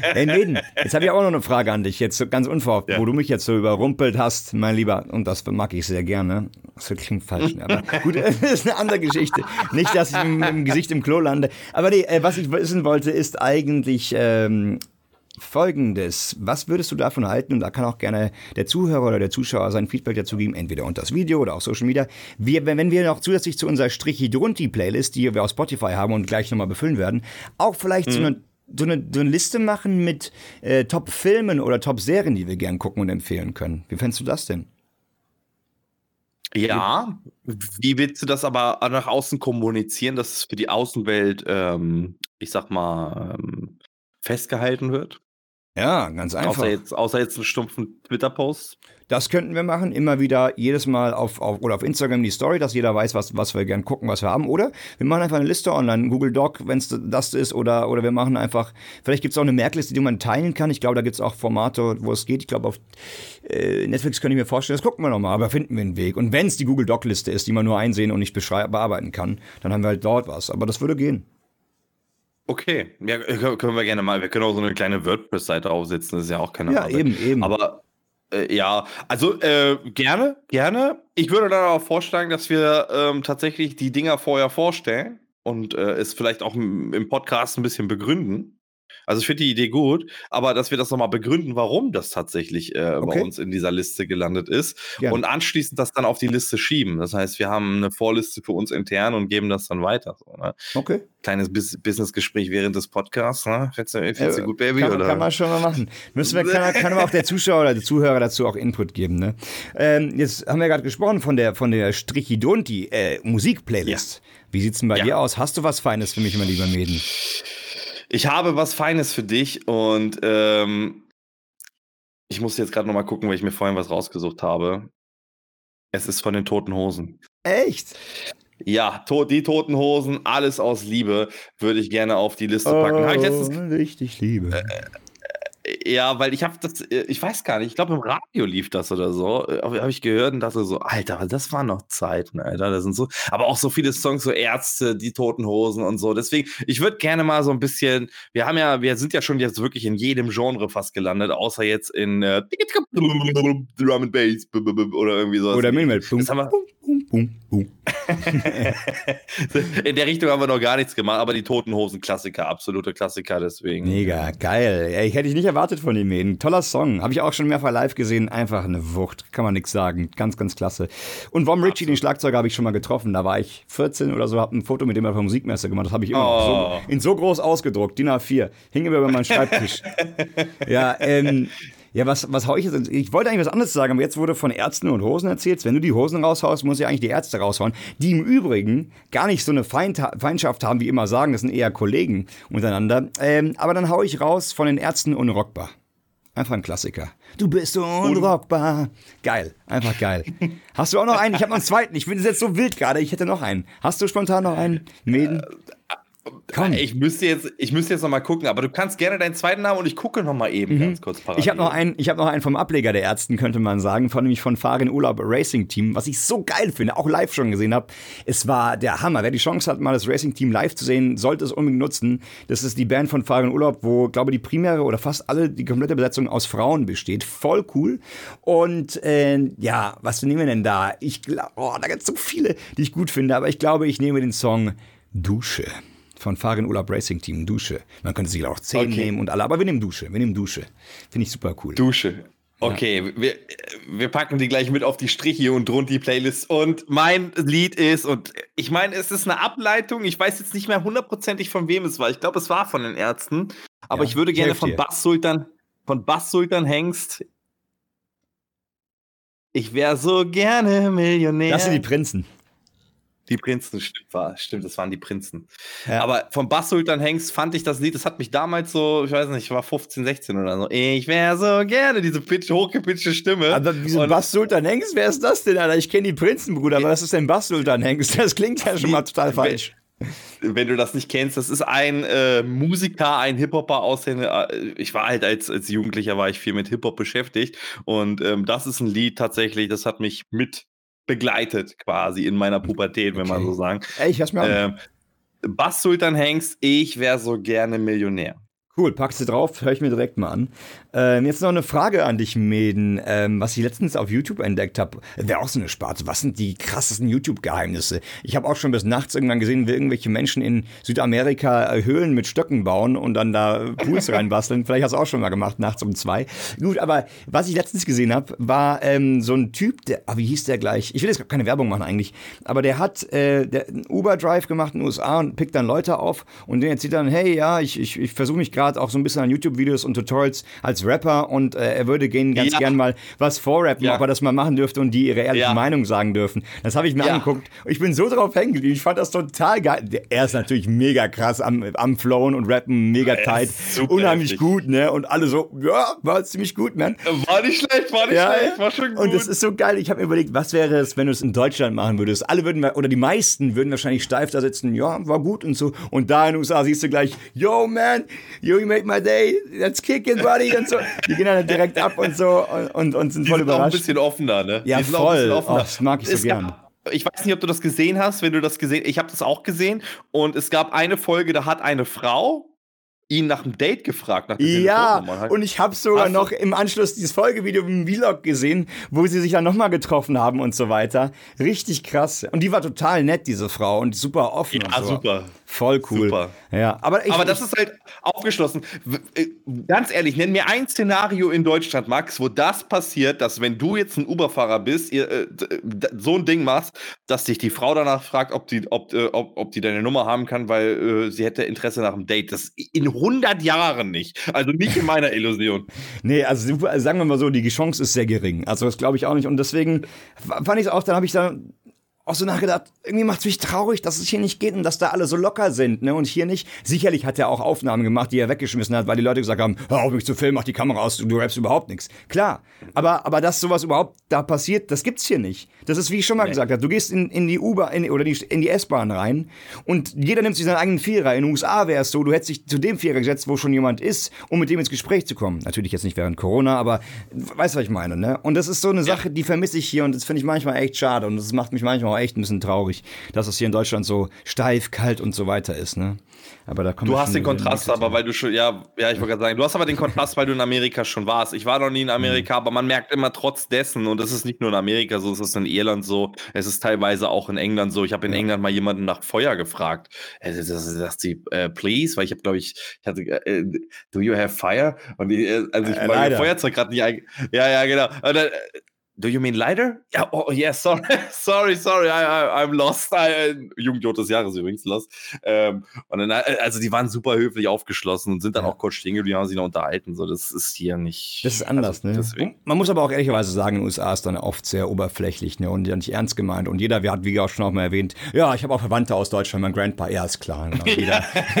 hey, Neden, jetzt habe ich auch noch eine Frage an dich, jetzt ganz unverhofft, ja. wo du mich jetzt so überrumpelt hast, mein Lieber, und das mag ich sehr gerne. Das klingt falsch, ne? aber gut, das ist eine andere Geschichte. Nicht, dass ich mit dem Gesicht im Klo lande. Aber nee, äh, was ich wissen wollte, ist eigentlich, ähm, Folgendes. Was würdest du davon halten? Und da kann auch gerne der Zuhörer oder der Zuschauer sein Feedback dazu geben, entweder unter das Video oder auf Social Media. Wir, wenn wir noch zusätzlich zu unserer Strichidrunti-Playlist, die wir aus Spotify haben und gleich nochmal befüllen werden, auch vielleicht mhm. so, eine, so, eine, so eine Liste machen mit äh, Top-Filmen oder Top-Serien, die wir gern gucken und empfehlen können. Wie fändest du das denn? Ja, wie willst du das aber nach außen kommunizieren, dass es für die Außenwelt, ähm, ich sag mal, ähm, festgehalten wird? Ja, ganz einfach. Außer jetzt, außer jetzt einen stumpfen Twitter-Post. Das könnten wir machen, immer wieder jedes Mal auf, auf oder auf Instagram die Story, dass jeder weiß, was, was wir gern gucken, was wir haben. Oder wir machen einfach eine Liste online, Google Doc, wenn es das ist, oder, oder wir machen einfach, vielleicht gibt es auch eine Merkliste, die man teilen kann. Ich glaube, da gibt es auch Formate, wo es geht. Ich glaube, auf äh, Netflix könnte ich mir vorstellen, das gucken wir nochmal, aber finden wir einen Weg. Und wenn es die Google Doc-Liste ist, die man nur einsehen und nicht bearbeiten kann, dann haben wir halt dort was. Aber das würde gehen. Okay, ja, können wir gerne mal. Wir können auch so eine kleine WordPress-Seite aufsetzen, das ist ja auch keine Ja, Arbeit. eben, eben. Aber äh, ja, also äh, gerne, gerne. Ich würde dann auch vorschlagen, dass wir ähm, tatsächlich die Dinger vorher vorstellen und äh, es vielleicht auch im Podcast ein bisschen begründen. Also ich finde die Idee gut, aber dass wir das nochmal begründen, warum das tatsächlich äh, okay. bei uns in dieser Liste gelandet ist Gerne. und anschließend das dann auf die Liste schieben. Das heißt, wir haben eine Vorliste für uns intern und geben das dann weiter. So, ne? Okay. Kleines Bis Businessgespräch während des Podcasts. Ne? Findest du, findest du gut, Baby? Kann, oder? kann man schon mal machen. Müssen wir, kann, kann aber auch der Zuschauer oder der Zuhörer dazu auch Input geben. Ne? Ähm, jetzt haben wir gerade gesprochen von der, von der Strichidonti äh, Musikplaylist. Ja. Wie sieht's denn bei ja. dir aus? Hast du was Feines für mich, mein lieber Mäden? Ich habe was Feines für dich und ähm, ich muss jetzt gerade nochmal gucken, weil ich mir vorhin was rausgesucht habe. Es ist von den Toten Hosen. Echt? Ja, to die Toten Hosen, alles aus Liebe, würde ich gerne auf die Liste packen. Oh, richtig Liebe. Äh, ja, weil ich habe das, äh, ich weiß gar nicht, ich glaube im Radio lief das oder so, äh, habe ich gehört und dachte so, Alter, das waren noch Zeiten, Alter, das sind so, aber auch so viele Songs, so Ärzte, die Toten Hosen und so. Deswegen, ich würde gerne mal so ein bisschen, wir haben ja, wir sind ja schon jetzt wirklich in jedem Genre fast gelandet, außer jetzt in äh, Drum and Bass oder irgendwie sowas. Oder Minimal. Das haben wir. In der Richtung haben wir noch gar nichts gemacht, aber die Toten Hosen Klassiker, absolute Klassiker deswegen. Mega, geil. Ich hätte ich nicht erwartet von den Mäden. Toller Song. Habe ich auch schon mehrfach live gesehen. Einfach eine Wucht. Kann man nichts sagen. Ganz, ganz klasse. Und Vom Ritchie, den Schlagzeuger, habe ich schon mal getroffen. Da war ich 14 oder so, habe ein Foto mit dem auf der Musikmesse gemacht. Das habe ich immer oh. so, in so groß ausgedruckt. DIN A4. Hing immer über meinen Schreibtisch. ja, ähm, ja, was, was hau ich jetzt? Ich wollte eigentlich was anderes sagen, aber jetzt wurde von Ärzten und Hosen erzählt. Wenn du die Hosen raushaust, muss ja eigentlich die Ärzte raushauen, die im Übrigen gar nicht so eine Feindschaft haben, wie immer sagen. Das sind eher Kollegen untereinander. Ähm, aber dann hau ich raus von den Ärzten unrockbar. Einfach ein Klassiker. Du bist unrockbar. Geil, einfach geil. Hast du auch noch einen? Ich habe noch einen zweiten. Ich finde es jetzt so wild gerade. Ich hätte noch einen. Hast du spontan noch einen? Mäden? Komm. Ich müsste jetzt, ich müsste jetzt noch mal gucken, aber du kannst gerne deinen zweiten Namen und ich gucke noch mal eben mhm. ganz kurz parallel. Ich habe noch einen, ich habe noch einen vom Ableger der Ärzten, könnte man sagen, von nämlich von Farin Urlaub Racing Team, was ich so geil finde, auch live schon gesehen habe. Es war der Hammer. Wer die Chance hat, mal das Racing Team live zu sehen, sollte es unbedingt nutzen. Das ist die Band von Farin Urlaub, wo, glaube ich, die primäre oder fast alle die komplette Besetzung aus Frauen besteht. Voll cool. Und äh, ja, was nehmen wir denn da? Ich glaube, oh, da gibt es so viele, die ich gut finde, aber ich glaube, ich nehme den Song Dusche von Farin Urlaub Racing Team, Dusche. Man könnte sich auch 10 okay. nehmen und alle, aber wir nehmen Dusche, wir nehmen Dusche. Finde ich super cool. Dusche. Okay, ja. wir, wir packen die gleich mit auf die Striche und drunter die Playlist. Und mein Lied ist, und ich meine, es ist eine Ableitung, ich weiß jetzt nicht mehr hundertprozentig von wem es war. Ich glaube, es war von den Ärzten. Aber ja, ich würde gerne von Bass Sultan, von Bass Sultan Hengst. Ich wäre so gerne Millionär. Das sind die Prinzen. Die Prinzen, stimmt, war, stimmt, das waren die Prinzen. Ja. Aber vom Bass-Sultan Hengst fand ich das Lied, das hat mich damals so, ich weiß nicht, ich war 15, 16 oder so. Ich wäre so gerne diese pitch, hochgepitchte Stimme. Aber wieso Bass-Sultan Hengst, wer ist das denn, Alter? Ich kenne die Prinzen, Bruder, aber was ist denn Bass-Sultan Hengst? Das klingt ja schon mal total falsch. Wenn du das nicht kennst, das ist ein äh, Musiker, ein Hip-Hopper aussehender. Äh, ich war halt als, als Jugendlicher war ich viel mit Hip-Hop beschäftigt und ähm, das ist ein Lied tatsächlich, das hat mich mit begleitet quasi in meiner Pubertät, wenn man so sagen. Ey, ich hör's mir an. Äh, Bass Sultan Hengst, ich wäre so gerne Millionär. Cool, packst du drauf, höre ich mir direkt mal an. Ähm, jetzt noch eine Frage an dich, Meden, ähm, was ich letztens auf YouTube entdeckt habe. Wäre auch so eine Sparte. Was sind die krassesten YouTube-Geheimnisse? Ich habe auch schon bis nachts irgendwann gesehen, wie irgendwelche Menschen in Südamerika äh, Höhlen mit Stöcken bauen und dann da Pools reinbasteln. Vielleicht hast du auch schon mal gemacht, nachts um zwei. Gut, aber was ich letztens gesehen habe, war ähm, so ein Typ, der, ah, wie hieß der gleich? Ich will jetzt keine Werbung machen eigentlich, aber der hat äh, der, einen Uber-Drive gemacht in den USA und pickt dann Leute auf und der erzählt dann, hey, ja, ich, ich, ich versuche mich gerade auch so ein bisschen an YouTube-Videos und Tutorials als Rapper und äh, er würde gehen ganz ja. gern mal was vorrappen, ja. ob er das mal machen dürfte und die ihre ehrliche ja. Meinung sagen dürfen. Das habe ich mir angeguckt. Ich bin so drauf hängen geblieben. Ich fand das total geil. Er ist natürlich mega krass am, am Flowen und Rappen, mega tight. Unheimlich heftig. gut, ne? Und alle so, ja, war ziemlich gut, man. War nicht schlecht, war nicht schlecht, war schon gut. Und es ist so geil. Ich habe mir überlegt, was wäre es, wenn du es in Deutschland machen würdest? Alle würden, oder die meisten würden wahrscheinlich steif da sitzen, ja, war gut und so. Und da in den USA siehst du gleich, yo, man, you made my day, let's kick it, buddy, und so. Die gehen dann direkt ab und so und, und, und sind die voll sind überrascht. Auch ein bisschen offener, ne? Ja, voll. Offener. Oh, das mag ich so es gern. Gab, ich weiß nicht, ob du das gesehen hast, wenn du das gesehen ich habe das auch gesehen und es gab eine Folge, da hat eine Frau ihn nach einem Date gefragt. Nach ja, halt. und ich habe sogar Hast noch im Anschluss dieses Folgevideo im Vlog gesehen, wo sie sich dann nochmal getroffen haben und so weiter. Richtig krass. Und die war total nett, diese Frau, und super offen. Ja, so. super. Voll cool. Super. Ja, aber, ich, aber das ist halt aufgeschlossen. Äh, ganz ehrlich, nenn mir ein Szenario in Deutschland, Max, wo das passiert, dass wenn du jetzt ein Uberfahrer bist, ihr, äh, so ein Ding machst, dass dich die Frau danach fragt, ob die, ob, äh, ob, ob die deine Nummer haben kann, weil äh, sie hätte Interesse nach einem Date. Das in 100 Jahren nicht. Also nicht in meiner Illusion. nee, also sagen wir mal so, die Chance ist sehr gering. Also das glaube ich auch nicht. Und deswegen fand ich es auch, dann habe ich da auch so nachgedacht, irgendwie macht es mich traurig, dass es hier nicht geht und dass da alle so locker sind, ne? Und hier nicht. Sicherlich hat er auch Aufnahmen gemacht, die er weggeschmissen hat, weil die Leute gesagt haben, hör auf mich zu filmen, mach die Kamera aus, du, du rappst überhaupt nichts. Klar. Aber, aber dass sowas überhaupt da passiert, das gibt's hier nicht. Das ist, wie ich schon mal nee. gesagt habe, du gehst in, in die Uber in, oder die, in die S-Bahn rein und jeder nimmt sich seinen eigenen Vierer. In den USA wäre es so, du hättest dich zu dem Vierer gesetzt, wo schon jemand ist, um mit dem ins Gespräch zu kommen. Natürlich jetzt nicht während Corona, aber weißt du, was ich meine, ne? Und das ist so eine Sache, die vermisse ich hier und das finde ich manchmal echt schade und das macht mich manchmal auch echt ein bisschen traurig, dass es hier in Deutschland so steif, kalt und so weiter ist. Ne? Aber da kommt du hast den Kontrast, aber weil du schon, ja, ja, ich wollte gerade sagen, du hast aber den Kontrast, weil du in Amerika schon warst. Ich war noch nie in Amerika, mhm. aber man merkt immer trotz dessen, und das ist nicht nur in Amerika so, es ist in Irland so, es ist teilweise auch in England so. Ich habe in. England mal jemanden nach Feuer gefragt. Sagt sie, uh, please, weil ich habe, glaube ich, ich hatte, uh, do you have fire? Und die, also ich äh, war Feuerzeug gerade nicht. Ja, ja, genau. Und dann, Do you mean lighter? Ja, oh, yeah, sorry, sorry, sorry, I, I, I'm lost. I, Jugendjod des Jahres übrigens, lost. Ähm, und dann, äh, also die waren super höflich aufgeschlossen und sind dann ja. auch kurz stehen geblieben, haben sich noch unterhalten. So, das ist hier nicht. Das ist anders, also, ne? Deswegen. Man muss aber auch ehrlicherweise sagen, in den USA ist dann oft sehr oberflächlich, ne? Und ja nicht ernst gemeint. Und jeder, wir hat, wie auch schon auch mal erwähnt, ja, ich habe auch Verwandte aus Deutschland, mein Grandpa, ja, ist klar. Genau,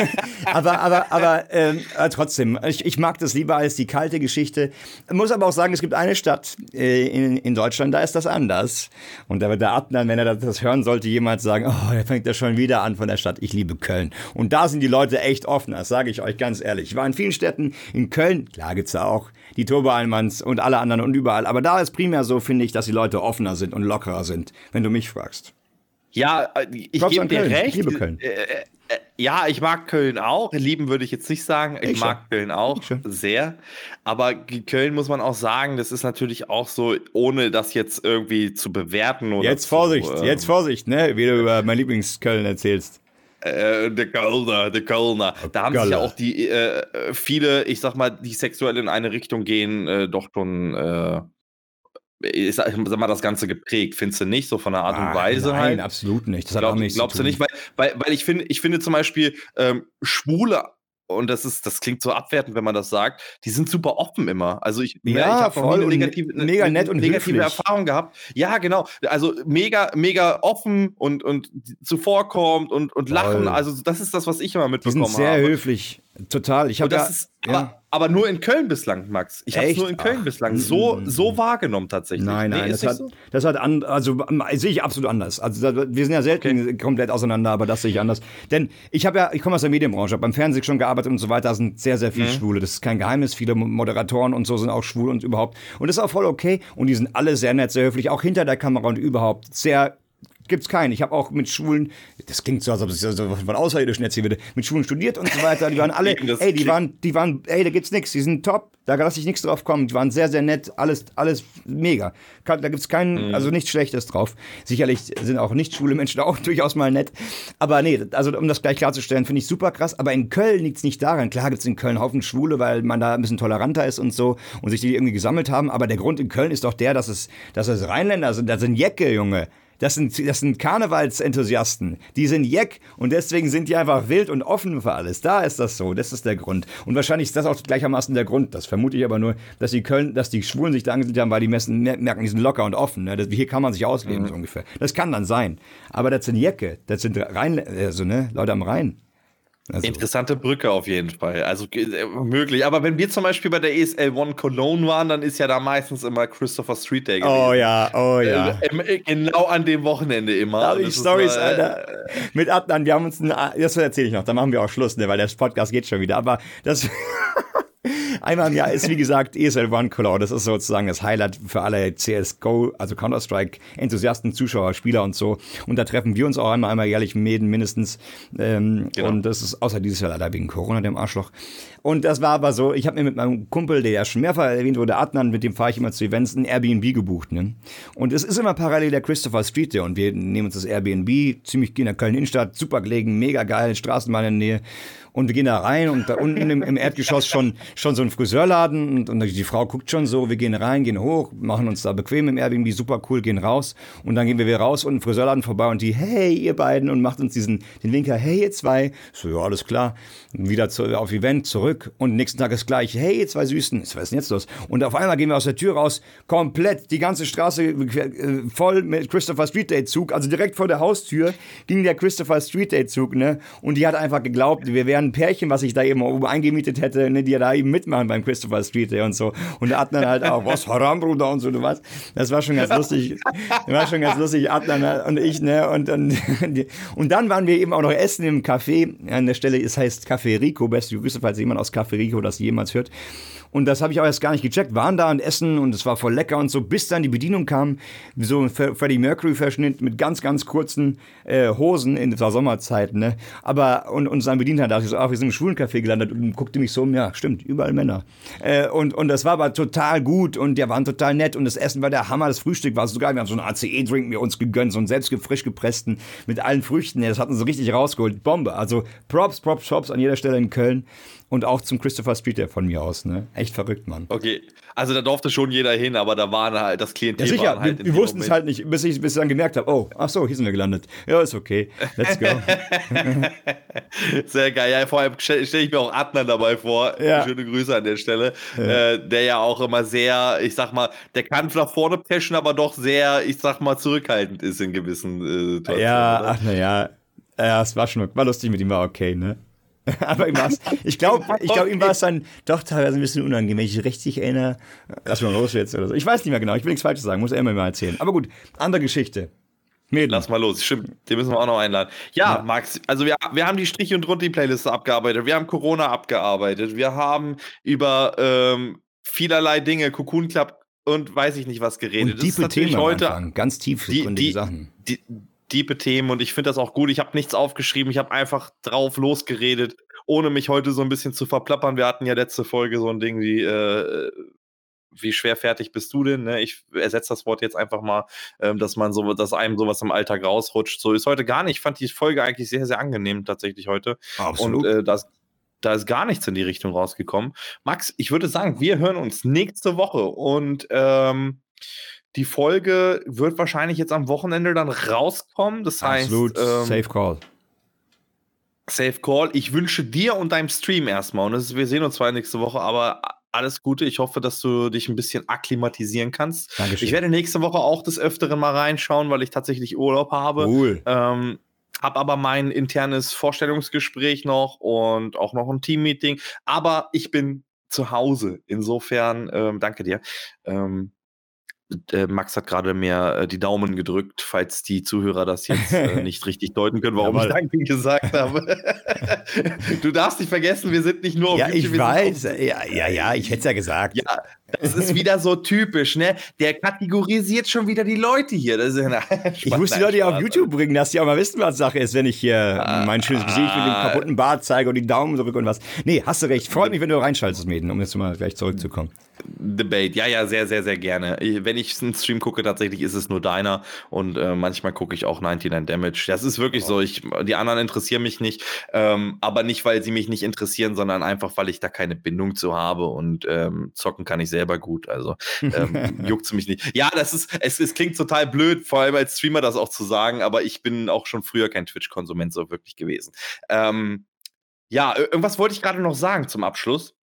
aber, aber, aber ähm, äh, trotzdem, ich, ich mag das lieber als die kalte Geschichte. Ich muss aber auch sagen, es gibt eine Stadt äh, in in Deutschland, da ist das anders. Und da wird der Adnan, wenn er das hören sollte, jemand sagen, oh, er fängt ja schon wieder an von der Stadt. Ich liebe Köln. Und da sind die Leute echt offen, das sage ich euch ganz ehrlich. Ich war in vielen Städten, in Köln, klar gibt's da auch die Turbo Allmanns und alle anderen und überall. Aber da ist primär so, finde ich, dass die Leute offener sind und lockerer sind, wenn du mich fragst. Ja, äh, ich gebe dir recht. Ich liebe Köln. Äh, äh, äh, ja, ich mag Köln auch. Lieben würde ich jetzt nicht sagen. Ich, ich mag schon. Köln auch sehr. Aber Köln muss man auch sagen, das ist natürlich auch so, ohne das jetzt irgendwie zu bewerten. Oder jetzt Vorsicht, zu, ähm, jetzt Vorsicht, ne? Wie du über mein Lieblingsköln erzählst. Äh, der Kölner, der Kölner. Da haben sich ja auch die äh, viele, ich sag mal, die sexuell in eine Richtung gehen, äh, doch schon äh, ich sag, mal, das Ganze geprägt, findest du nicht, so von der Art ah, und Weise nein, halt? Nein, absolut nicht. Das hat Glaub, auch nichts Glaubst du nicht, weil, weil, weil ich finde, ich finde zum Beispiel ähm, Schwule und das ist, das klingt so abwertend, wenn man das sagt, die sind super offen immer. Also ich, ne, ja, ich habe voll eine negative, mega eine, nett und negative höflich. Erfahrung gehabt. Ja, genau. Also mega, mega offen und, und zuvorkommt und, und lachen. Also das ist das, was ich immer mitbekommen habe. Die sind sehr habe. höflich. Total. Ich habe ja, ist, ja. Aber nur in Köln bislang, Max. Ich habe es nur in Köln Ach, bislang so, mm, mm, so mm. wahrgenommen tatsächlich. Nein, nein, nee, das, hat, so? das hat an, also sehe ich absolut anders. Also wir sind ja selten okay. komplett auseinander, aber das sehe ich anders. Denn ich habe ja, ich komme aus der Medienbranche, habe beim Fernsehen schon gearbeitet und so weiter. Da sind sehr, sehr viele mhm. Schwule. Das ist kein Geheimnis. Viele Moderatoren und so sind auch schwul und überhaupt. Und das ist auch voll okay. Und die sind alle sehr nett, sehr höflich, auch hinter der Kamera und überhaupt sehr gibt's keinen. Ich habe auch mit Schwulen, das klingt so, als ob ich so von Außerirdischen erzählen würde, mit Schwulen studiert und so weiter. Die waren alle, ey, die waren, die waren, ey, da gibt's nichts, die sind top, da lasse ich nichts drauf kommen. Die waren sehr, sehr nett, alles, alles mega. Da gibt's keinen, mhm. also nichts Schlechtes drauf. Sicherlich sind auch nicht schwule Menschen auch durchaus mal nett. Aber nee, also um das gleich klarzustellen, finde ich super krass. Aber in Köln liegt's nicht daran. Klar gibt's in Köln einen Haufen Schwule, weil man da ein bisschen toleranter ist und so und sich die irgendwie gesammelt haben. Aber der Grund in Köln ist doch der, dass es, dass es Rheinländer sind. Da sind Jecke, Junge. Das sind, das sind Karnevalsenthusiasten. Die sind Jeck und deswegen sind die einfach wild und offen für alles. Da ist das so. Das ist der Grund. Und wahrscheinlich ist das auch gleichermaßen der Grund. Das vermute ich aber nur, dass die Köln, dass die Schwulen sich da angesiedelt haben, weil die Messen merken, die sind locker und offen. Ne? Das, hier kann man sich ausleben, mhm. so ungefähr. Das kann dann sein. Aber das sind Jecke. Das sind Rhein, also, ne, Leute am Rhein. Also. Interessante Brücke auf jeden Fall. Also äh, möglich. Aber wenn wir zum Beispiel bei der ESL One Cologne waren, dann ist ja da meistens immer Christopher Street Day gewesen. Oh ja, oh ja. Äh, genau an dem Wochenende immer. Da habe ich Stories, Alter. Äh, Mit Adnan, wir haben uns, ein, das erzähle ich noch, da machen wir auch Schluss, ne, weil der Podcast geht schon wieder. Aber das. Einmal im Jahr ist, wie gesagt, ESL One Cologne. Das ist sozusagen das Highlight für alle CSGO, also Counter-Strike-Enthusiasten, Zuschauer, Spieler und so. Und da treffen wir uns auch einmal, einmal jährlich Mäden mindestens. Ähm, genau. Und das ist außer dieses Jahr leider wegen Corona, dem Arschloch. Und das war aber so, ich habe mir mit meinem Kumpel, der ja schon mehrfach erwähnt wurde, Adnan, mit dem fahre ich immer zu Events, ein Airbnb gebucht. Ne? Und es ist immer parallel der Christopher Street Day und wir nehmen uns das Airbnb, ziemlich in der Köln-Innenstadt, super gelegen, mega geil, Straßenbahn in der Nähe. Und wir gehen da rein und da unten im, im Erdgeschoss schon, schon so ein Friseurladen und, und, die Frau guckt schon so, wir gehen rein, gehen hoch, machen uns da bequem im Airbnb, super cool, gehen raus und dann gehen wir wieder raus und im Friseurladen vorbei und die, hey, ihr beiden und macht uns diesen, den Winker, hey, ihr zwei. So, ja, alles klar. Wieder zu, auf Event zurück und nächsten Tag ist gleich, hey, ihr zwei Süßen, was ist denn jetzt los? Und auf einmal gehen wir aus der Tür raus, komplett die ganze Straße äh, voll mit Christopher Street Day Zug, also direkt vor der Haustür ging der Christopher Street Day Zug, ne? Und die hat einfach geglaubt, wir wären ein Pärchen, was ich da eben oben eingemietet hätte, ne, die ja da eben mitmachen beim Christopher Street Day und so. Und Adnan halt auch, was, Haram, Bruder und so, du was. Das war schon ganz lustig. Das war schon ganz lustig, Adnan und ich, ne, und dann, und dann waren wir eben auch noch essen im Café. An der Stelle, es heißt Café Rico, beste Grüße, falls jemand aus Café Rico das jemals hört. Und das habe ich auch erst gar nicht gecheckt. Waren da und essen und es war voll lecker und so, bis dann die Bedienung kam, so ein Freddie Mercury-Verschnitt mit ganz, ganz kurzen äh, Hosen in der Sommerzeit, ne? Aber, und, und sein Bedienter dachte ich so, ach, wir sind im Schwulencafé gelandet und guckte mich so um, ja, stimmt, überall Männer. Äh, und, und das war aber total gut und der waren total nett und das Essen war der Hammer, das Frühstück war so geil. Wir haben so einen ACE-Drink mir uns gegönnt, so einen selbst frisch gepressten mit allen Früchten. Das hatten sie richtig rausgeholt. Bombe. Also Props, Props, Props an jeder Stelle in Köln und auch zum Christopher Street der von mir aus. Ne? Echt verrückt, Mann. Okay, also da durfte schon jeder hin, aber da waren halt das Klientel. Ja, sicher, halt wir, wir wussten es halt nicht, bis ich, bis ich dann gemerkt habe, oh, ach so, hier sind wir gelandet. Ja, ist okay, let's go. Sehr geil. Ja, vor allem stelle stell ich mir auch Adnan dabei vor. Ja. Schöne Grüße an der Stelle. Ja. Äh, der ja auch immer sehr, ich sag mal, der kann nach vorne preschen, aber doch sehr, ich sag mal, zurückhaltend ist in gewissen äh, Situationen. Ja, ach naja. Ja, es war schon war lustig mit ihm, war okay, ne? Aber ihm war's, ich glaube, ich glaub, ihm war es dann doch teilweise ein bisschen unangenehm, wenn ich richtig erinnere. Lass mal los jetzt oder so. Ich weiß nicht mehr genau, ich will nichts Falsches sagen, muss er immer mal erzählen. Aber gut, andere Geschichte. Mädel. Lass mal los, stimmt, den müssen wir auch noch einladen. Ja, ja. Max, also wir, wir haben die Strich- und Runti-Playliste abgearbeitet, wir haben Corona abgearbeitet, wir haben über ähm, vielerlei Dinge, Cocoon Club und weiß ich nicht was geredet. Und tiefe Themen heute, ganz tiefgründige die, die, Sachen. Die, diepe Themen und ich finde das auch gut. Ich habe nichts aufgeschrieben, ich habe einfach drauf losgeredet, ohne mich heute so ein bisschen zu verplappern. Wir hatten ja letzte Folge so ein Ding wie, äh, wie schwer fertig bist du denn? Ne? Ich ersetze das Wort jetzt einfach mal, ähm, dass man so, dass einem sowas im Alltag rausrutscht. So ist heute gar nicht. Ich fand die Folge eigentlich sehr, sehr angenehm tatsächlich heute. Absolut. Und äh, das, da ist gar nichts in die Richtung rausgekommen. Max, ich würde sagen, wir hören uns nächste Woche und ähm, die Folge wird wahrscheinlich jetzt am Wochenende dann rauskommen. Das heißt. Absolut. Ähm, Safe Call. Safe Call. Ich wünsche dir und deinem Stream erstmal, und ist, wir sehen uns zwar nächste Woche, aber alles Gute. Ich hoffe, dass du dich ein bisschen akklimatisieren kannst. Dankeschön. Ich werde nächste Woche auch des Öfteren mal reinschauen, weil ich tatsächlich Urlaub habe. Cool. Ähm, habe aber mein internes Vorstellungsgespräch noch und auch noch ein Teammeeting. Aber ich bin zu Hause. Insofern, ähm, danke dir. Ähm, äh, Max hat gerade mir äh, die Daumen gedrückt, falls die Zuhörer das jetzt äh, nicht richtig deuten können, warum Jawohl. ich Danke gesagt habe. du darfst nicht vergessen, wir sind nicht nur auf ja, YouTube. Ja, ich weiß. Ja, ja, ja, ich hätte es ja gesagt. Ja, das ist wieder so typisch, ne? Der kategorisiert schon wieder die Leute hier. Das ist, na, Spaß, ich muss die Leute ja auf YouTube bringen, dass die auch mal wissen, was Sache ist, wenn ich hier ah, mein schönes Gesicht mit dem ah. kaputten Bart zeige und die Daumen zurück und was. Nee, hast du recht. Freut mich, wenn du reinschaltest, Mäden, um jetzt mal gleich zurückzukommen. Debate, ja, ja, sehr, sehr, sehr gerne. Wenn ich einen Stream gucke, tatsächlich ist es nur deiner und äh, manchmal gucke ich auch 99 Damage. Das ist wirklich oh. so. Ich, die anderen interessieren mich nicht, ähm, aber nicht, weil sie mich nicht interessieren, sondern einfach, weil ich da keine Bindung zu habe und ähm, zocken kann ich selber gut. Also ähm, juckt es mich nicht. Ja, das ist, es, es klingt total blöd, vor allem als Streamer das auch zu sagen, aber ich bin auch schon früher kein Twitch-Konsument so wirklich gewesen. Ähm, ja, irgendwas wollte ich gerade noch sagen zum Abschluss.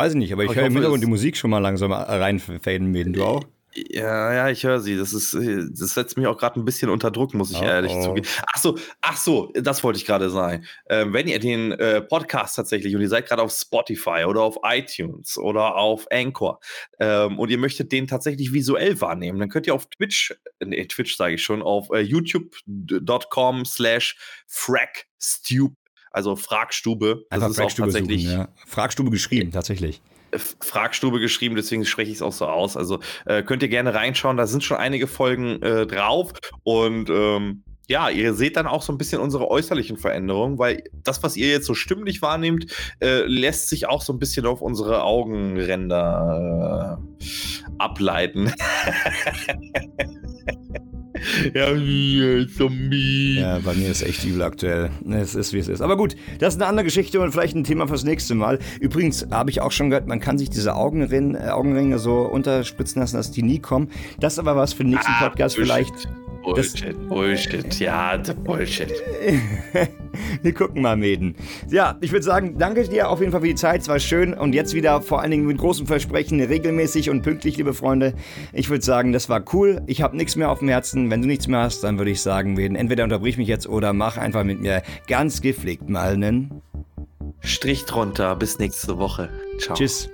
Weiß ich nicht, aber ich, ich höre im Hintergrund die Musik schon mal langsam reinfaden, Mäden. Du auch? Ja, ja, ich höre sie. Das ist, das setzt mich auch gerade ein bisschen unter Druck, muss ich oh, ehrlich oh. zugeben. Ach so, ach so, das wollte ich gerade sagen. Ähm, wenn ihr den äh, Podcast tatsächlich und ihr seid gerade auf Spotify oder auf iTunes oder auf Anchor ähm, und ihr möchtet den tatsächlich visuell wahrnehmen, dann könnt ihr auf Twitch, nee, Twitch sage ich schon, auf äh, youtube.com slash fragstube also Fragstube. Das Einfach ist Fragstube auch tatsächlich. Suchen, ja. Fragstube geschrieben, tatsächlich. Fragstube geschrieben, deswegen spreche ich es auch so aus. Also äh, könnt ihr gerne reinschauen, da sind schon einige Folgen äh, drauf und ähm, ja, ihr seht dann auch so ein bisschen unsere äußerlichen Veränderungen, weil das, was ihr jetzt so stimmlich wahrnehmt, äh, lässt sich auch so ein bisschen auf unsere Augenränder äh, ableiten. ja, Zombie. Ja, bei mir ist echt übel aktuell. Es ist, wie es ist. Aber gut, das ist eine andere Geschichte und vielleicht ein Thema fürs nächste Mal. Übrigens habe ich auch schon gehört, man kann sich diese Augenringe, äh, Augenringe so unterspritzen lassen, dass die nie kommen. Das ist aber was für den nächsten ah, Podcast vielleicht. Bullshit, Bullshit, ja, Bullshit. Wir gucken mal, Mäden. Ja, ich würde sagen, danke dir auf jeden Fall für die Zeit. Es war schön. Und jetzt wieder vor allen Dingen mit großem Versprechen, regelmäßig und pünktlich, liebe Freunde. Ich würde sagen, das war cool. Ich habe nichts mehr auf dem Herzen. Wenn du nichts mehr hast, dann würde ich sagen, Mäden, entweder unterbrich mich jetzt oder mach einfach mit mir ganz gepflegt mal einen Strich drunter. Bis nächste Woche. Ciao. Tschüss.